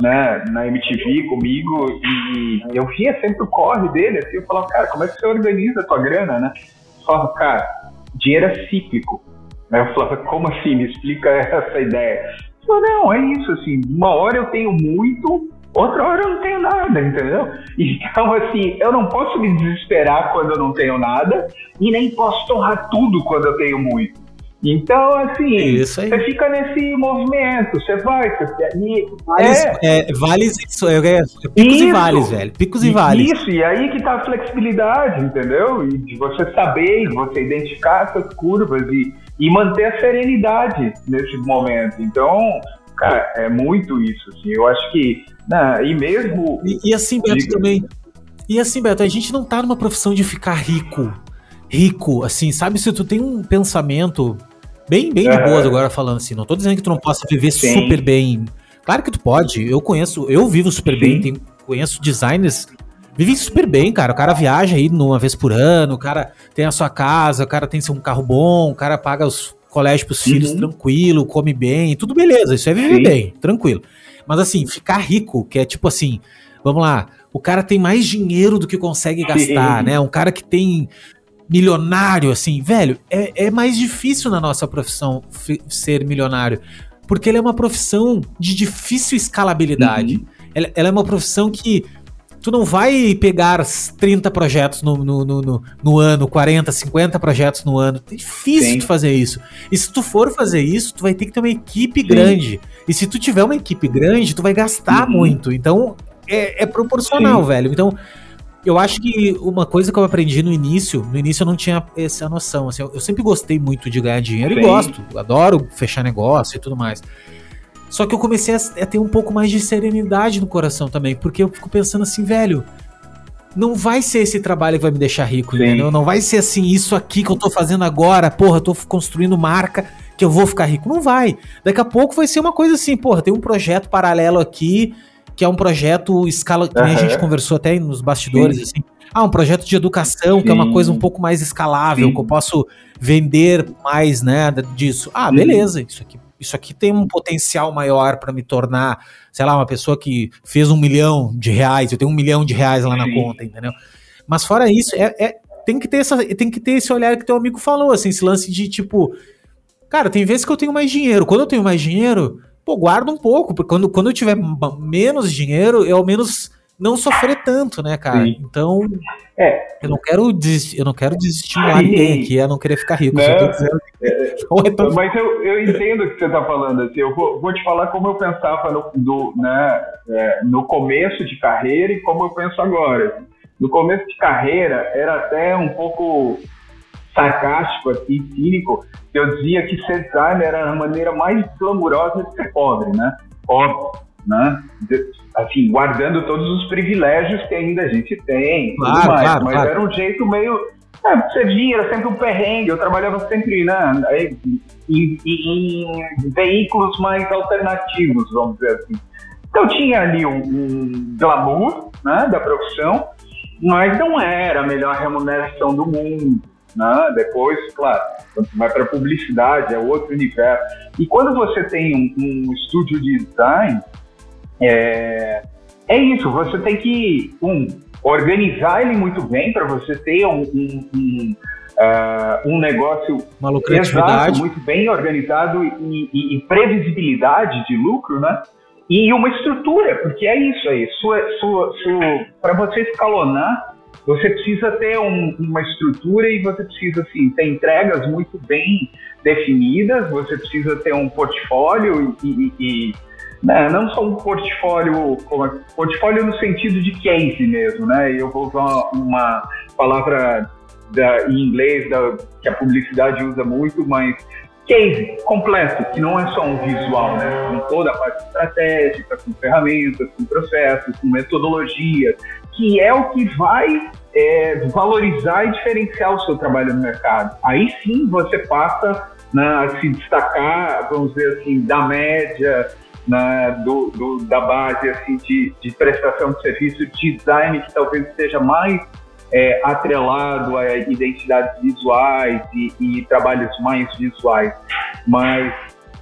né, na MTV comigo e eu via sempre o corre dele, assim, eu falava, cara, como é que você organiza a tua grana, né? Eu falava, cara, dinheiro é cíclico Aí eu falava, como assim? Me explica essa ideia. Eu falei, não, é isso, assim, uma hora eu tenho muito, outra hora eu não tenho nada, entendeu? *laughs* Então, assim, eu não posso me desesperar quando eu não tenho nada e nem posso torrar tudo quando eu tenho muito. Então, assim, você fica nesse movimento, você vai, você,
e, vales, é, é, vales isso, é, é, picos isso, e vales, velho, picos e, e vales.
Isso, e aí que tá a flexibilidade, entendeu? E de você saber, de você identificar essas curvas e, e manter a serenidade nesse momento. Então, cara, é muito isso, assim, eu acho que, né, e mesmo...
E, e assim, Beto, diga, também, e assim, Beto, a gente não tá numa profissão de ficar rico, rico, assim, sabe? Se tu tem um pensamento bem, bem de boas agora falando assim, não tô dizendo que tu não possa viver Sim. super bem. Claro que tu pode. Eu conheço, eu vivo super Sim. bem, tenho, conheço designers vivem super bem, cara. O cara viaja aí uma vez por ano, o cara tem a sua casa, o cara tem um carro bom, o cara paga os colégios pros uhum. filhos tranquilo, come bem, tudo beleza. Isso é viver Sim. bem, tranquilo. Mas assim, ficar rico, que é tipo assim, vamos lá, o cara tem mais dinheiro do que consegue gastar, né? Um cara que tem milionário, assim, velho, é, é mais difícil na nossa profissão ser milionário. Porque ele é uma profissão de difícil escalabilidade. Uhum. Ela, ela, é uma profissão que tu não vai pegar 30 projetos no, no, no, no ano, 40, 50 projetos no ano. É difícil Sim. de fazer isso. E se tu for fazer isso, tu vai ter que ter uma equipe Sim. grande. E se tu tiver uma equipe grande, tu vai gastar uhum. muito. Então, é, é proporcional, Sim. velho. Então, eu acho que uma coisa que eu aprendi no início, no início eu não tinha essa noção. Assim, eu, eu sempre gostei muito de ganhar dinheiro e gosto, adoro fechar negócio e tudo mais. Só que eu comecei a, ter um pouco mais de serenidade no coração também, porque eu fico pensando assim, velho, não vai ser esse trabalho que vai me deixar rico, Sim. entendeu? Não vai ser assim, isso aqui que eu tô fazendo agora, porra, eu tô construindo marca que eu vou ficar rico. Não vai. Daqui a pouco vai ser uma coisa assim, porra, tem um projeto paralelo aqui que é um projeto escala, que uhum. a gente conversou até nos bastidores, Sim. assim. Ah, um projeto de educação, Sim. que é uma coisa um pouco mais escalável, que eu posso vender mais, né, disso. Ah, beleza, isso aqui, isso aqui tem um potencial maior para me tornar, sei lá, uma pessoa que fez um milhão de reais, eu tenho um milhão de reais lá na conta, entendeu? Mas fora isso, é, é, tem, que ter essa, tem que ter esse olhar que teu amigo falou, assim, esse lance de tipo, cara, tem vezes que eu tenho mais dinheiro. Quando eu tenho mais dinheiro, pô, guarda um pouco, porque quando, quando eu tiver menos dinheiro, eu ao menos não sofrer tanto, né, cara? Sim. Então, é. eu não quero desistir, eu não quero desestimular ninguém aqui a não querer ficar rico. *laughs* Não,
é, é Mas eu, eu entendo o que você está falando. Assim, eu vou, vou, te falar como eu pensava no, do, né, é, no começo de carreira e como eu penso agora. No começo de carreira era até um pouco sarcástico, assim, cínico, eu dizia que ser designer era a maneira mais glamurosa de ser pobre, né? Pobre, né? Assim, guardando todos os privilégios que ainda a gente tem, claro, mais, claro, mas claro. era um jeito meio é, você via, era sempre um perrengue, eu trabalhava sempre né, em, em, em, veículos mais alternativos, vamos dizer assim. Então tinha ali um, um glamour né, da profissão, mas não era a melhor remuneração do mundo. Né? Depois, claro, quando você vai para publicidade, é outro universo. E quando você tem um, um estúdio de design, é, é isso, você tem que, um, organizar ele muito bem para você ter um, um, um, uh, um negócio exato, muito bem organizado e, e, e, previsibilidade de lucro, né? E uma estrutura, porque é isso aí. Para você escalonar, você precisa ter um, uma estrutura e você precisa assim, ter entregas muito bem definidas, você precisa ter um portfólio e, e né, não só um portfólio, como, é, portfólio no sentido de case mesmo, né? Eu vou usar uma palavra da, em inglês da, que a publicidade usa muito, mas case completo, que não é só um visual, né? Com toda a parte estratégica, com ferramentas, com processos, com metodologias, que é o que vai é, valorizar e diferenciar o seu trabalho no mercado. Aí sim você passa né, a se destacar, vamos dizer assim, da média, né, do, do, da base assim, de, de prestação de serviço, design que talvez esteja mais é, atrelado a identidades visuais e, e trabalhos mais visuais. Mas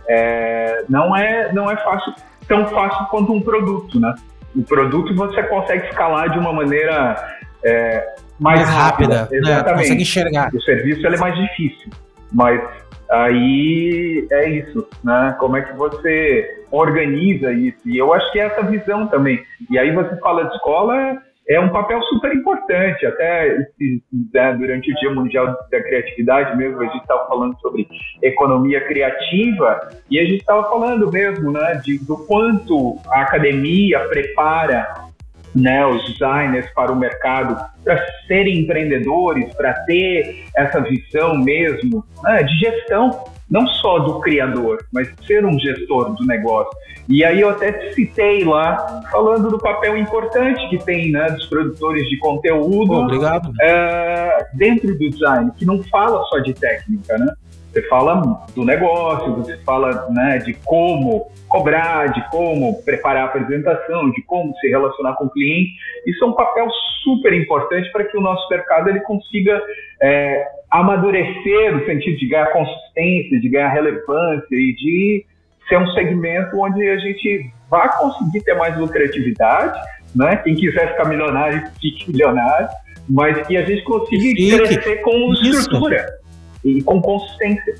é, não, é, não é fácil, tão fácil quanto um produto, né? O produto você consegue escalar de uma maneira é, mais, mais, rápida. rápida né? exatamente. Né? Consegue enxergar. O serviço é mais difícil, mas aí é isso, né? Como é que você organiza isso? E eu acho que é essa visão também. E aí você fala de escola, é um papel super importante. Até né, durante o Dia Mundial da Criatividade mesmo, a gente estava falando sobre economia criativa e a gente estava falando mesmo né, de, do quanto a academia prepara né, os designers para o mercado para serem empreendedores, para ter essa visão mesmo né, de gestão não só do criador, mas ser um gestor do negócio. E aí eu até te citei lá, falando do papel importante que tem né, dos produtores de conteúdo
Obrigado.
É, dentro do design, que não fala só de técnica, né? Você fala do negócio, você fala né, de como cobrar, de como preparar a apresentação, de como se relacionar com o cliente. Isso é um papel super importante para que o nosso mercado ele consiga é, amadurecer no sentido de ganhar consistência, de ganhar relevância e de ser um segmento onde a gente vai conseguir ter mais lucratividade, né? Quem quiser ficar milionário, fique milionário, mas que a gente consiga crescer com estrutura e com consistência.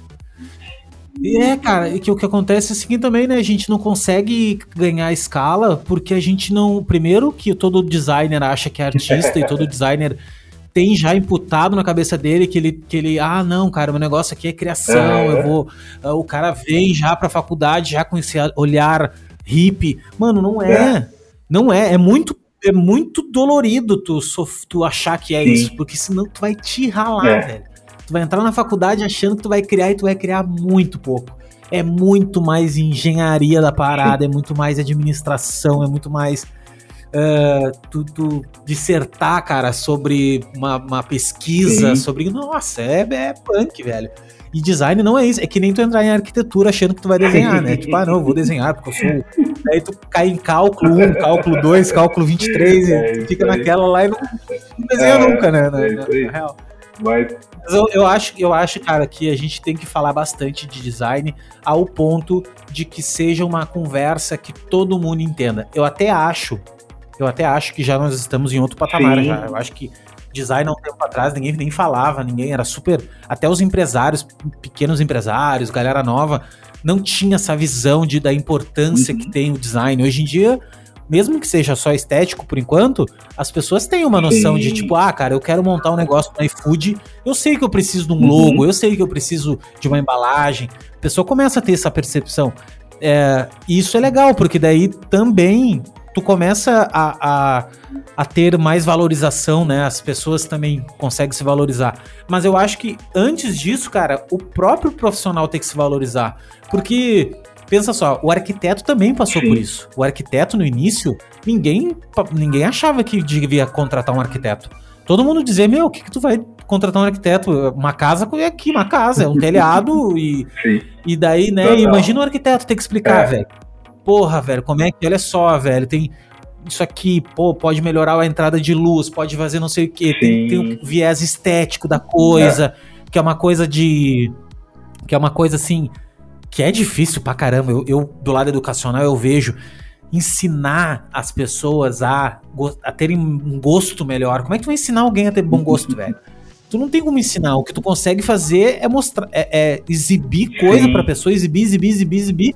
É, cara, e que o que acontece é o seguinte também, né? A gente não consegue ganhar escala porque a gente não. Primeiro, que todo designer acha que é artista e *laughs* todo designer tem já imputado na cabeça dele que ele, que ele ah, não, cara, meu negócio aqui é criação, é. eu vou. Uh, o cara vem já pra faculdade já com esse olhar hippie. Mano, não é. é. Não é. É muito é muito dolorido tu, tu achar que é Sim. isso, porque senão tu vai te ralar, é. velho. Tu vai entrar na faculdade achando que tu vai criar e tu vai criar muito pouco. É muito mais engenharia da parada, é muito mais administração, é muito mais uh, tu, tu, dissertar, cara, sobre uma, uma pesquisa, Sim. sobre. Nossa, é, é punk, velho. E design não é isso. É que nem tu entrar em arquitetura achando que tu vai desenhar, né? tipo, ah, não, vou desenhar porque eu sou. *laughs* Aí tu cai em cálculo 1, cálculo 2, cálculo 23, é e fica naquela lá e não, não desenha é, nunca, né? Na, é na, na real. Mas... Mas eu, eu, acho, eu acho, cara, que a gente tem que falar bastante de design ao ponto de que seja uma conversa que todo mundo entenda. Eu até acho eu até acho que já nós estamos em outro patamar Sim. já. Eu acho que design há um tempo atrás ninguém nem falava, ninguém era super. Até os empresários, pequenos empresários, galera nova, não tinha essa visão de, da importância uhum. que tem o design. Hoje em dia, mesmo que seja só estético por enquanto, as pessoas têm uma noção de tipo, ah, cara, eu quero montar um negócio no iFood, eu sei que eu preciso de um logo, uhum. eu sei que eu preciso de uma embalagem. A pessoa começa a ter essa percepção. É, e isso é legal, porque daí também tu começa a, a, a, ter mais valorização, né? As pessoas também conseguem se valorizar. Mas eu acho que antes disso, cara, o próprio profissional tem que se valorizar. Porque, pensa só, o arquiteto também passou Sim. por isso. O arquiteto, no início, ninguém, ninguém achava que devia contratar um arquiteto. Todo mundo dizia, meu, o que, que tu vai contratar um arquiteto? Uma casa é aqui, uma casa, é um telhado *laughs* e, e daí, né? Imagina um arquiteto ter que explicar, é. velho porra, velho, como é que, olha só, velho, tem isso aqui, pô, pode melhorar a entrada de luz, pode fazer não sei o que, tem, tem um viés estético da coisa, é. que é uma coisa de. que é uma coisa assim. Que é difícil pra caramba. Eu, eu, do lado educacional, eu vejo ensinar as pessoas a, a terem um gosto melhor. Como é que tu vai ensinar alguém a ter bom gosto, *laughs* velho? Tu não tem como ensinar. O que tu consegue fazer é mostrar, é, é exibir coisa pra pessoa, exibir, exibir, exibir, exibir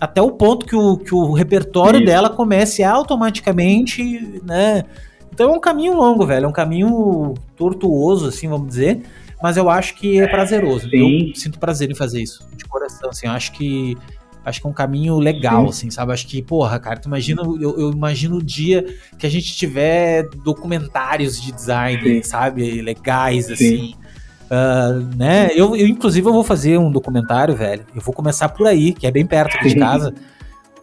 até o ponto que o, que o repertório dela comece automaticamente, né? Então é um caminho longo, velho, é um caminho tortuoso, assim, vamos dizer, mas eu acho que é prazeroso. Sim. Eu sinto prazer em fazer isso, de coração, assim, eu acho que acho que é um caminho legal, Sim. assim, sabe? Acho que, porra, cara, tu imagina, eu, eu, imagino o dia que a gente tiver documentários de design, Sim. sabe? Legais, assim. Uh, né? Eu, eu, inclusive, eu vou fazer um documentário, velho. Eu vou começar por aí, que é bem perto aqui de casa.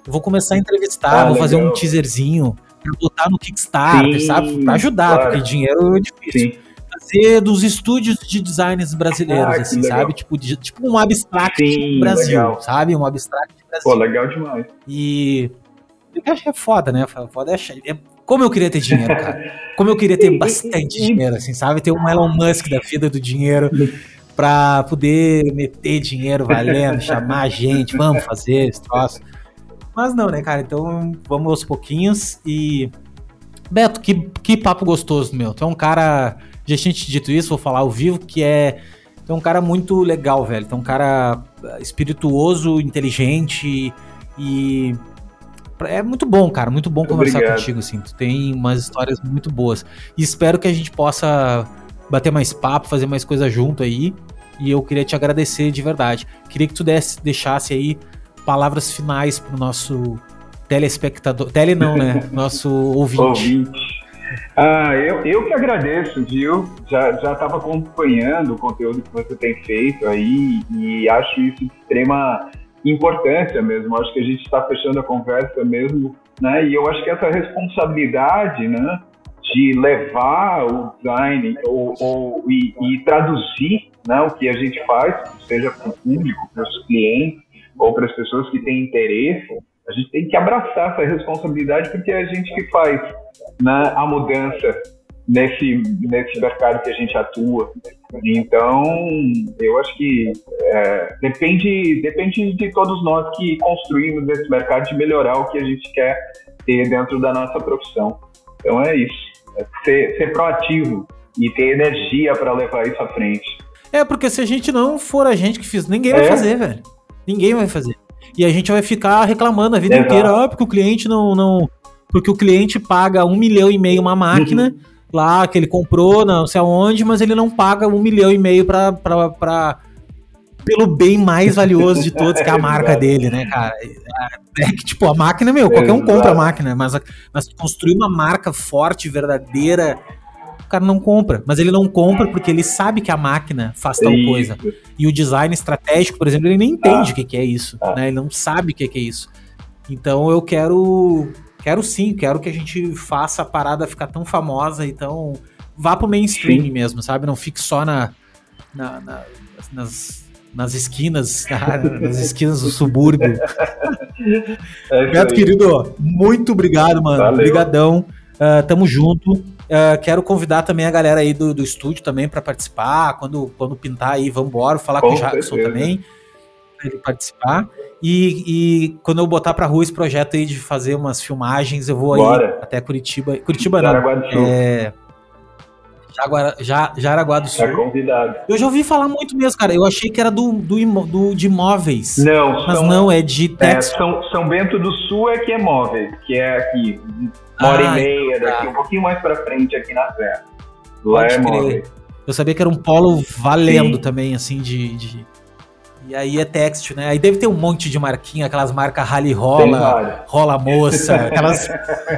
Eu vou começar a entrevistar, ah, vou legal. fazer um teaserzinho pra botar no Kickstarter, Sim, sabe? Pra ajudar, claro. porque dinheiro é difícil. Sim. Fazer dos estúdios de designers brasileiros, ah, assim, sabe? Tipo, de, tipo um abstract Sim, Brasil, legal. sabe? Um abstract Brasil.
Pô, legal demais.
E. Eu acho que é foda, né? Foda é, é como eu queria ter dinheiro, cara. Como eu queria ter *laughs* bastante dinheiro, assim, sabe? Ter um Elon Musk da vida do dinheiro *laughs* pra poder meter dinheiro valendo, chamar gente, vamos fazer esse troço. Mas não, né, cara? Então vamos aos pouquinhos e. Beto, que, que papo gostoso, meu. Tu é um cara. Já tinha te dito isso, vou falar ao vivo, que é. Tu é um cara muito legal, velho. Tu é um cara espirituoso, inteligente e É muito bom, cara, muito bom conversar
Obrigado.
contigo, assim. Tu tem umas histórias muito boas. E espero que a gente possa bater mais papo, fazer mais coisa junto aí. E eu queria te agradecer de verdade. Queria que tu desse, deixasse aí palavras finais pro nosso telespectador. Tele não, né? *laughs* Nosso ouvinte.
Ouvinte. Ah, eu, eu que agradeço, viu? Já estava acompanhando o conteúdo que você tem feito aí e acho isso de extrema importância mesmo. Acho que a gente está fechando a conversa mesmo, né? E eu acho que essa responsabilidade, né, de levar o design ou, ou e, e, traduzir, né, o que a gente faz, seja para o público, para os clientes ou para as pessoas que têm interesse, a gente tem que abraçar essa responsabilidade porque é a gente que faz né, a mudança nesse, nesse mercado que a gente atua. Então, eu acho que é, depende, depende de todos nós que construímos esse mercado de melhorar o que a gente quer ter dentro da nossa profissão. Então é isso. É ser, ser proativo e ter energia para levar isso à frente.
É, porque se a gente não for a gente que fiz, ninguém vai
É.
fazer, velho. Ninguém vai fazer. E a gente vai ficar reclamando a vida
Exato.
inteira, ah, porque o cliente não, não. Porque o cliente paga um milhão e meio uma máquina
Uhum.
lá que ele comprou, não sei aonde, mas ele não paga um milhão e meio pra pelo bem mais valioso de todos, que é a *laughs* marca
Exato.
dele, né, cara? É que, tipo, a máquina, meu, qualquer um compra a máquina, mas, mas construir uma marca forte, verdadeira, o cara não compra. Mas ele não compra porque ele sabe que a máquina faz tal
Isso.
coisa. E o design estratégico, por exemplo, ele nem entende
Ah.
o que, que é isso,
Ah.
né? Ele não sabe o que, que é isso. Então eu quero, quero sim, quero que a gente faça a parada ficar tão famosa e tão vá pro mainstream
Sim.
mesmo, sabe? Não fique só na, na- na- nas, nas esquinas, *laughs* nas esquinas do subúrbio.
É
Beto, querido, muito obrigado, mano.
Valeu.
Obrigadão. Ah, tamo junto. Ah, quero convidar também a galera aí do, do estúdio também para participar. Quando, quando pintar aí, vambora. Falar com,
Com
o Jackson
certeza.
também. Ele participar. E, e quando eu botar pra rua esse projeto aí de fazer umas filmagens, eu vou aí
Bora.
até Curitiba. Curitiba não.
Jaraguá do Sul.
É. Jaguara, ja, Jaraguá do Sul.
Tá convidado.
Eu já ouvi falar muito mesmo, cara. Eu achei que era do, do, do- de imóveis.
Não,
Mas
são,
não, é de
é,
texto.
São, São Bento do Sul é que é móveis, que é aqui, uma hora
Ah,
e meia
tá.
daqui, um pouquinho mais pra frente aqui na Serra. Lá
Pode
é
crer.
móveis.
Eu sabia que era um polo valendo
Sim.
também, assim, de, de- E aí é têxtil, né? Aí deve ter um monte de marquinha, aquelas marcas rally rola, rola moça, *laughs* aquelas,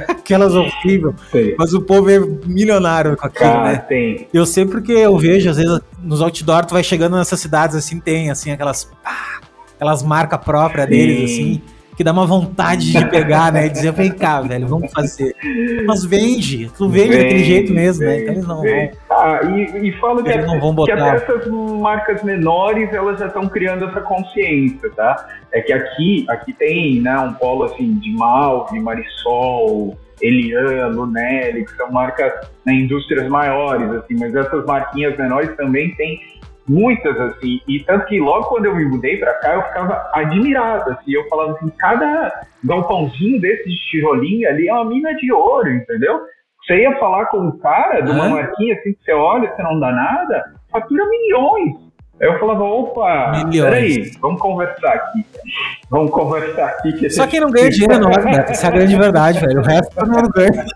aquelas horríveis. Mas o povo é milionário com aquilo,
Cara,
né?
tem.
Eu sei porque eu vejo, às vezes, nos outdoor, tu vai chegando nessas cidades, assim, tem, assim, aquelas... pá, aquelas marcas próprias deles, assim, que dá uma vontade de pegar, né? E dizer, vem cá, velho, vamos fazer. Mas vende, tu vende daquele
Vem,
jeito mesmo, né?
vem,
Então eles não
vem.
vão...
Ah, e, e falo que,
não vão
que
botar.
até essas marcas menores elas já estão criando essa consciência, tá? É que aqui, aqui tem né, um polo assim de Malve, Marisol, Elian, Lunelli, que são marcas né, indústrias maiores, assim, mas essas marquinhas menores também tem muitas assim, e tanto que logo quando eu me mudei pra cá eu ficava admirado, assim, eu falava assim, cada galpãozinho desse de tijolinho ali é uma mina de ouro, entendeu? Você ia falar com um cara de uma marquinha assim que você olha, você não dá nada, fatura milhões. Aí eu falava, opa,
Milhões.
peraí, vamos conversar aqui. Vamos conversar aqui. Que
Só quem não ganha dinheiro é nós, Beto. Essa é a grande verdade, velho. O resto todo mundo ganha.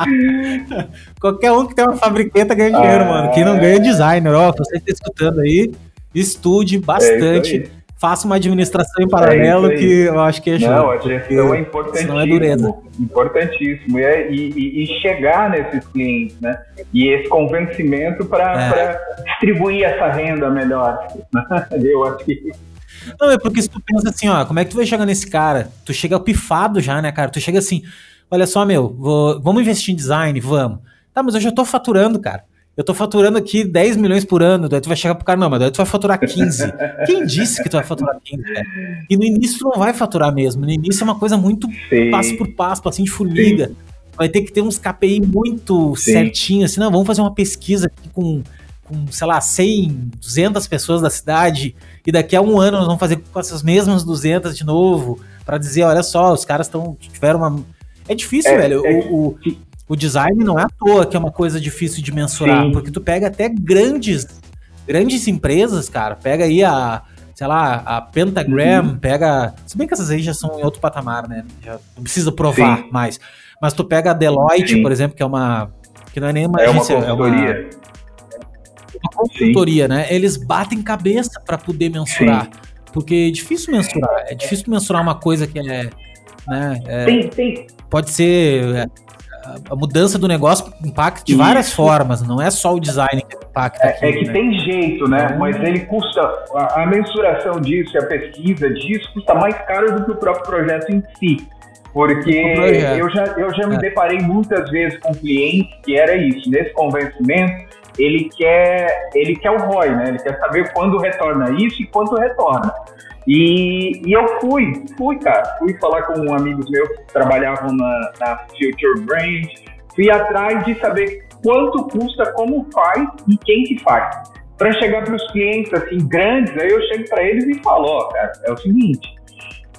*laughs* Qualquer um que tem uma fabriqueta ganha dinheiro,
Ah.
mano. Quem não ganha é designer. Ó, você que tá escutando aí, estude bastante.
É isso aí.
Faça uma administração em paralelo
É isso aí.
que eu acho que é.
Não, a gestão é
é
importantíssimo.
dureza.
importantíssimo. E, é- e- e- e chegar nesses clientes, né? E esse convencimento para
É.
distribuir essa renda melhor. *laughs* Eu acho que
Não, é porque se tu pensa assim, ó, como é que tu vai chegar nesse cara? Tu chega pifado já, né, cara? Tu chega assim, olha só, meu, vou- vamos investir em design? Vamos. Tá, mas eu já tô faturando, cara. Eu tô faturando aqui 10 milhões por ano, daí tu vai chegar pro cara, não, mas daí tu vai faturar 15. Quem disse que tu vai faturar 15, velho? E no início tu não vai faturar mesmo. No início é uma coisa muito
Sim.
passo por passo, passinho de formiga. Vai ter que ter uns KPI muito
Sim.
certinhos, assim, não, vamos fazer uma pesquisa aqui com, com, sei lá, 100, 200 pessoas da cidade, e daqui a um ano nós vamos fazer com essas mesmas 200 de novo, pra dizer, olha só, os caras estão tiveram uma... É difícil,
É,
velho,
é
o, o, o design não é à toa que é uma coisa difícil de mensurar,
Sim.
porque tu pega até grandes, grandes empresas, cara, pega aí a, sei lá, a Pentagram, uhum. pega. Se bem que essas aí já são em outro patamar, né? Já não precisa provar Sim. mais. Mas tu pega a Deloitte, Sim. por exemplo, que é uma. Que não é nem uma
é agência, uma consultoria. É uma,
uma consultoria, né? Eles batem cabeça para poder mensurar. Porque é difícil mensurar. É difícil mensurar uma coisa que é. Né, é, tem, tem. Pode ser. A mudança do negócio impacta de Isso. várias formas, não é só o design que impacta.
É, é que né? tem jeito, né? Então, Mas ele custa. A, a mensuração disso, a pesquisa disso, custa mais caro do que o próprio projeto em si. Porque eu já, eu já me é. deparei muitas vezes com clientes que era isso, nesse convencimento, ele quer, ele quer o ROI, né? Ele quer saber quando retorna isso e quanto retorna. E, e eu fui, fui, cara, fui falar com amigos meus que trabalhavam na, na Future Brand, fui atrás de saber quanto custa, como faz e quem que faz. Para chegar para os clientes assim grandes, aí eu chego para eles e falo, ó, cara, é o seguinte,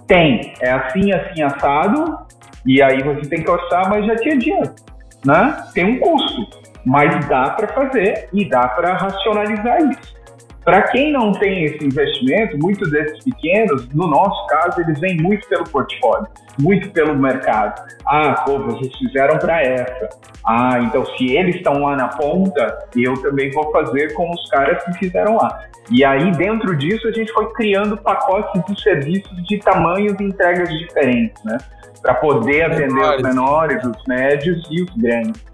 tem, é assim, assim, assado, e aí você tem que orçar, mas já te adianta, né? Tem um custo, mas dá para fazer e dá para racionalizar isso. Para quem não tem esse investimento, muitos desses pequenos, no nosso caso, eles vêm muito pelo portfólio, muito pelo mercado. Ah, pô, vocês fizeram para essa. Ah, então se eles estão lá na ponta, eu também vou fazer com os caras que fizeram lá. E aí, dentro disso, a gente foi criando pacotes de serviços de tamanhos e entregas diferentes, né? Para poder atender os menores, os médios e os grandes.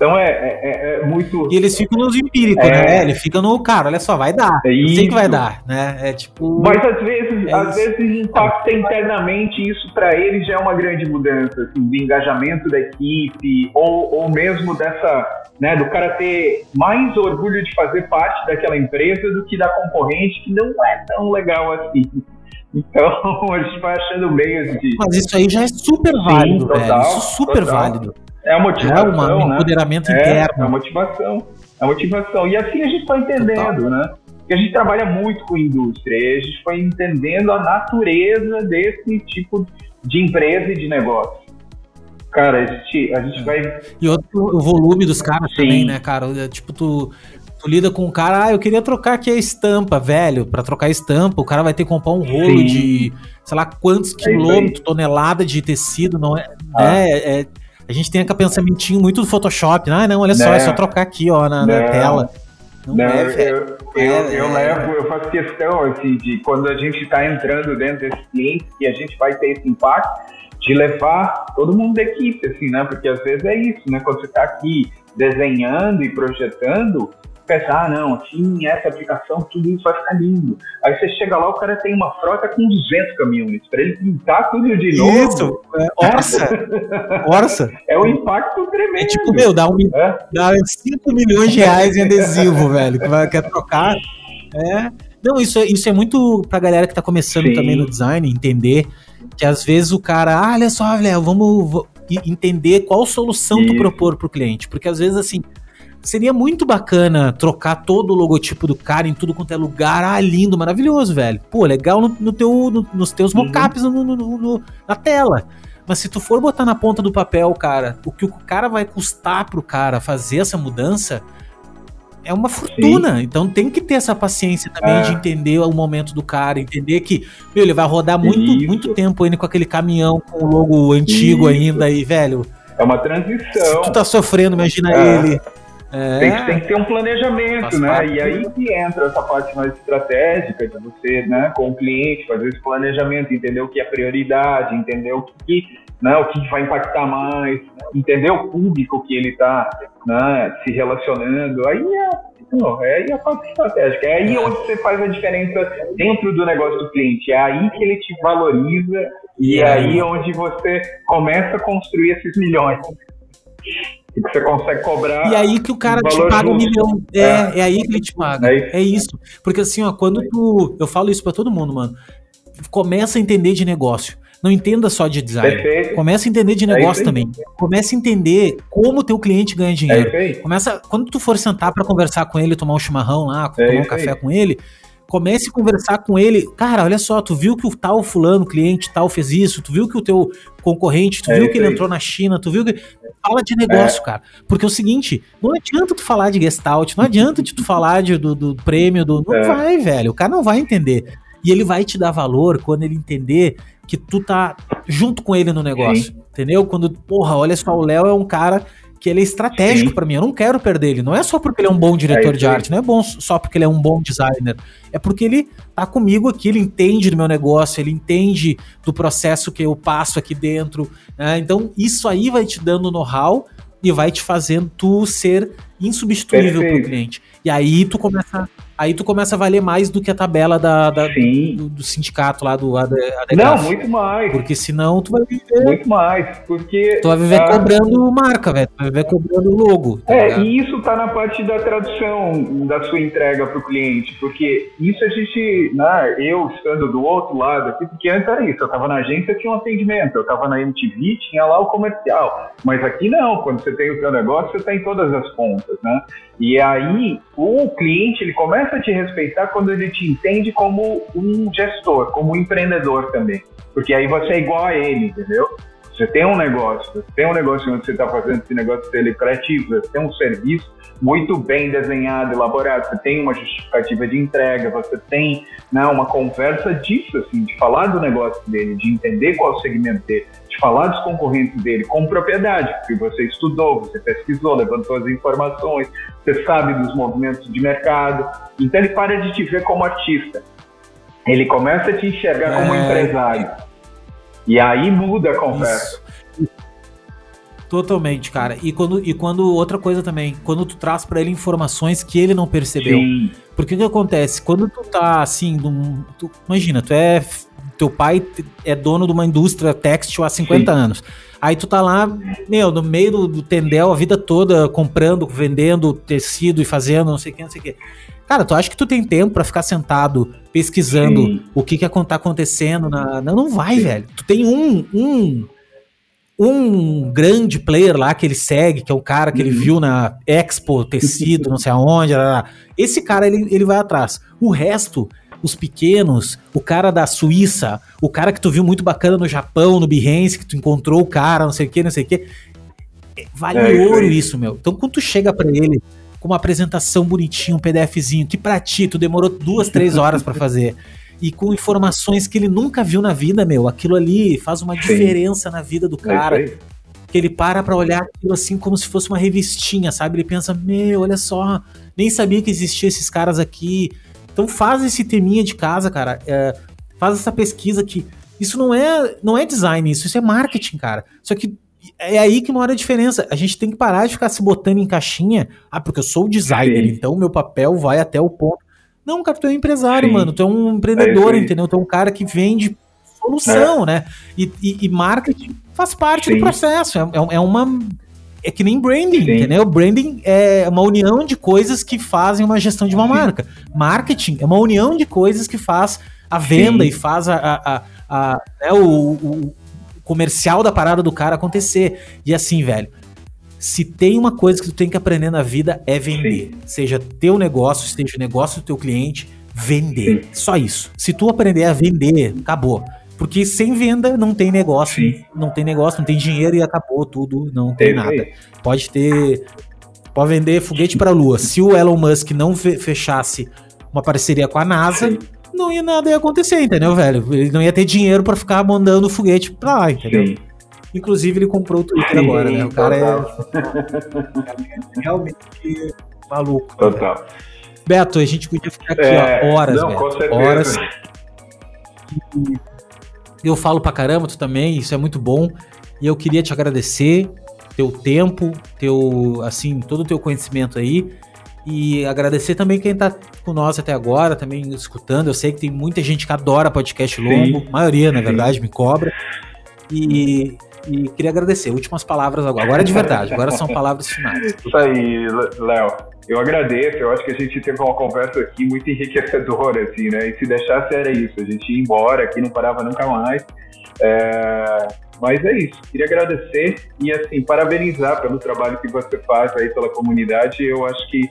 Então é, é, é, é, muito.
E eles ficam nos empíricos, é... né? Ele fica no cara, olha só, vai dar. É sei que vai dar, né? É tipo.
Mas às vezes, é às vezes impacta internamente isso para ele já é uma grande mudança, assim, de engajamento da equipe, ou, ou mesmo dessa, né, do cara ter mais orgulho de fazer parte daquela empresa do que da concorrente, que não é tão legal assim. *laughs* Então, *laughs* a gente vai achando meios de.
Mas isso aí já é super válido, Sim, total, velho. Isso é super total. válido.
É a motivação. É
uma, um né? empoderamento né? interno.
É a motivação. É a motivação. E assim a gente foi entendendo, Total. né? Porque a gente trabalha muito com indústria e a gente foi entendendo a natureza desse tipo de empresa e de negócio. Cara, a gente, a gente é. vai.
E outro, o volume dos caras Sim. também, né, cara? É, tipo, tu, tu lida com um cara, ah, eu queria trocar aqui a estampa, velho. Para trocar a estampa, o cara vai ter que comprar um rolo Sim. de, sei lá, quantos é quilômetros, tonelada de tecido, não é? Ah. Né? É, a gente tem aquele pensamentinho muito do Photoshop. Ah, não, olha só, é só trocar aqui, ó, na, na tela.
Não, não é, eu, eu, é, eu é. levo, eu faço questão, assim, de quando a gente está entrando dentro desse cliente, que a gente vai ter esse impacto, de levar todo mundo da equipe, assim, né? Porque às vezes é isso, né? Quando você está aqui desenhando e projetando, pensar, ah, não, assim, essa aplicação, tudo isso vai ficar lindo. Aí você chega lá, o cara tem uma frota com 200 caminhões. Para ele pintar tudo de novo. Isso,
é, orça. orça. *laughs*
É um impacto tremendo. É
tipo, meu, dá, um, é? dá 5 milhões de reais em adesivo, velho, que vai, quer trocar. É. Não, isso é, isso é muito pra galera que tá começando Sim. também no design, entender que às vezes o cara, ah, olha só, Léo, vamos entender qual solução isso. tu propor pro cliente. Porque às vezes, assim, Seria muito bacana trocar todo o logotipo do cara em tudo quanto é lugar. Ah, lindo, maravilhoso, velho. Pô, legal no, no teu, no, nos teus uhum. mockups no, no, na tela. Mas se tu for botar na ponta do papel, cara, o que o cara vai custar pro cara fazer essa mudança é uma fortuna. Sim. Então tem que ter essa paciência também é. de entender o momento do cara, entender que, meu, ele vai rodar muito, muito tempo ainda com aquele caminhão com o logo antigo Isso. ainda aí, velho.
É uma transição.
Se tu tá sofrendo, imagina é. ele
é. Tem, que, tem, que, ter um planejamento, né? E aí que entra essa parte mais estratégica de você, né, com o cliente, fazer esse planejamento, entender o que é prioridade, entender o que, né, o que vai impactar mais, entender o público que ele está né, se relacionando. Aí é, não, é aí a parte estratégica. É aí onde você faz a diferença dentro do negócio do cliente. É aí que ele te valoriza e é aí onde você começa a construir esses milhões que você consegue cobrar.
E aí que o cara te paga justo. um milhão. É, é, é, aí que ele te paga. É isso. é isso. Porque assim, ó, quando tu. Eu falo isso para todo mundo, mano. Começa a entender de negócio. Não entenda só de design. Perfeito. Começa a entender de é negócio é também. Começa a entender como teu cliente ganha dinheiro. É Começa, quando tu for sentar para conversar com ele, tomar um chimarrão lá, é tomar um café com ele, comece a conversar com ele. Cara, olha só, tu viu que o tal fulano, cliente tal, fez isso, tu viu que o teu concorrente, tu é viu que ele entrou na China, tu viu que. Fala de negócio, é. cara. Porque é o seguinte, não adianta tu falar de Gestalt, não adianta tu falar de, do, do prêmio, do. Não é. vai, velho. O cara não vai entender. E ele vai te dar valor quando ele entender que tu tá junto com ele no negócio, Sim. entendeu? Quando, porra, olha só, o Léo é um cara que ele é estratégico para mim. Eu não quero perder ele. Não é só porque ele é um bom diretor é de arte, não é bom só porque ele é um bom designer. É porque ele tá comigo aqui, ele entende do meu negócio, ele entende do processo que eu passo aqui dentro. Né? Então, isso aí vai te dando know-how e vai te fazendo tu ser insubstituível para o cliente. E aí tu começa aí tu começa a valer mais do que a tabela da, da do, do, sindicato lá do AD,
Não, muito mais.
Porque senão tu vai viver.
Muito mais. Porque.
Tu vai viver cobrando marca, velho. Tu vai viver cobrando logo.
Tá é, ligado? e isso tá na parte da tradução da sua entrega pro cliente. Porque isso a gente. Né, eu estando do outro lado aqui, porque antes era isso. Eu tava na agência, tinha um atendimento. Eu tava na MTV, tinha lá o comercial. Mas aqui não. Quando você tem o seu negócio, você tem todas as pontas, né? E aí, o cliente, ele começa começa a te respeitar quando ele te entende como um gestor, como um empreendedor também. Porque aí você é igual a ele, entendeu? Você tem um negócio, você tem um negócio onde você está fazendo esse negócio dele criativo, você tem um serviço muito bem desenhado, elaborado, você tem uma justificativa de entrega, você tem né, uma conversa disso, assim, de falar do negócio dele, de entender qual é o segmento dele, de falar dos concorrentes dele com propriedade, porque você estudou, você pesquisou, levantou as informações, você sabe dos movimentos de mercado, então ele para de te ver como artista, ele começa a te enxergar como é... empresário. E aí muda a conversa. Isso.
Totalmente, cara. E quando, e quando outra coisa também, quando tu traz para ele informações que ele não percebeu. Sim. Porque o que acontece? Quando tu tá assim, num, tu, imagina, tu é teu pai é dono de uma indústria têxtil há 50 Sim. anos. Aí tu tá lá, meu, no meio do, do tendel a vida toda comprando, vendendo tecido e fazendo não sei o que, não sei o que. Cara, tu acha que tu tem tempo para ficar sentado pesquisando Sim. o que que tá acontecendo na... Não, não vai, Sim. velho. Tu tem um, um um grande player lá que ele segue, que é o cara que uhum. ele viu na Expo, tecido, não sei aonde, esse cara ele, ele vai atrás. O resto, os pequenos, o cara da Suíça, o cara que tu viu muito bacana no Japão, no Behance, que tu encontrou o cara, não sei o que, não sei o que. Vale é, ouro isso, meu. Então quando tu chega para ele com uma apresentação bonitinha, um PDFzinho, que pra ti tu demorou duas, três horas para fazer, e com informações que ele nunca viu na vida, meu, aquilo ali faz uma diferença na vida do é cara. Que ele para pra olhar aquilo assim como se fosse uma revistinha, sabe? Ele pensa, meu, olha só, nem sabia que existiam esses caras aqui. Então faz esse teminha de casa, cara. É, faz essa pesquisa que isso não é, não é design, isso, isso é marketing, cara. Só que é aí que mora a diferença. A gente tem que parar de ficar se botando em caixinha. Ah, porque eu sou o designer, Sim. então meu papel vai até o ponto. Não, cara, tu é um empresário, Sim. mano. Tu é um empreendedor, é entendeu? Tu é um cara que vende solução, é. né? E, e, e, marketing faz parte Sim. do processo. É, é, é, uma. É que nem branding, Sim. entendeu? Branding é uma união de coisas que fazem uma gestão de uma marca. Marketing é uma união de coisas que faz a venda e faz a, a, a, a né, o, o, comercial da parada do cara acontecer. E assim, velho, se tem uma coisa que tu tem que aprender na vida é vender. Sim. Seja teu negócio, seja o negócio do teu cliente, vender. Sim. Só isso. Se tu aprender a vender, acabou. Porque sem venda não tem negócio, Sim. não tem negócio, não tem dinheiro e acabou tudo, não tem, tem nada. Pode ter pode vender foguete para a lua. Se o Elon Musk não fechasse uma parceria com a NASA, não ia nada ia acontecer, entendeu, velho? Ele não ia ter dinheiro para ficar mandando foguete pra lá, entendeu? Sim. Inclusive, ele comprou o Twitter Sim, agora, né? O cara é *laughs* realmente maluco.
Total. Né?
Beto, a gente podia ficar aqui é, ó, horas, não, Beto, horas. Eu falo pra caramba, tu também, isso é muito bom. E eu queria te agradecer teu tempo, teu assim, todo o teu conhecimento aí. E agradecer também quem tá com nós até agora, também escutando. Eu sei que tem muita gente que adora podcast longo, a maioria, na verdade, me cobra. E, e queria agradecer. Últimas palavras agora. Agora é de verdade, agora são palavras finais. *laughs*
Isso aí, Léo. Eu agradeço, eu acho que a gente teve uma conversa aqui muito enriquecedora, assim, né? E se deixasse era isso, a gente ia embora aqui, não parava nunca mais. É... Mas é isso, queria agradecer e, assim, parabenizar pelo trabalho que você faz aí pela comunidade. Eu acho que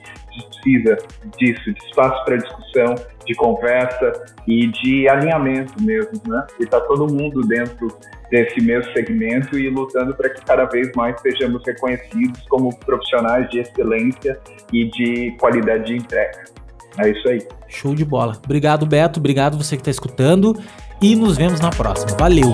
precisa disso, de espaço para discussão, de conversa e de alinhamento mesmo, né? E tá todo mundo dentro desse mesmo segmento e lutando para que cada vez mais sejamos reconhecidos como profissionais de excelência e de qualidade de entrega. É isso aí.
Show de bola. Obrigado, Beto. Obrigado você que está escutando. E nos vemos na próxima. Valeu!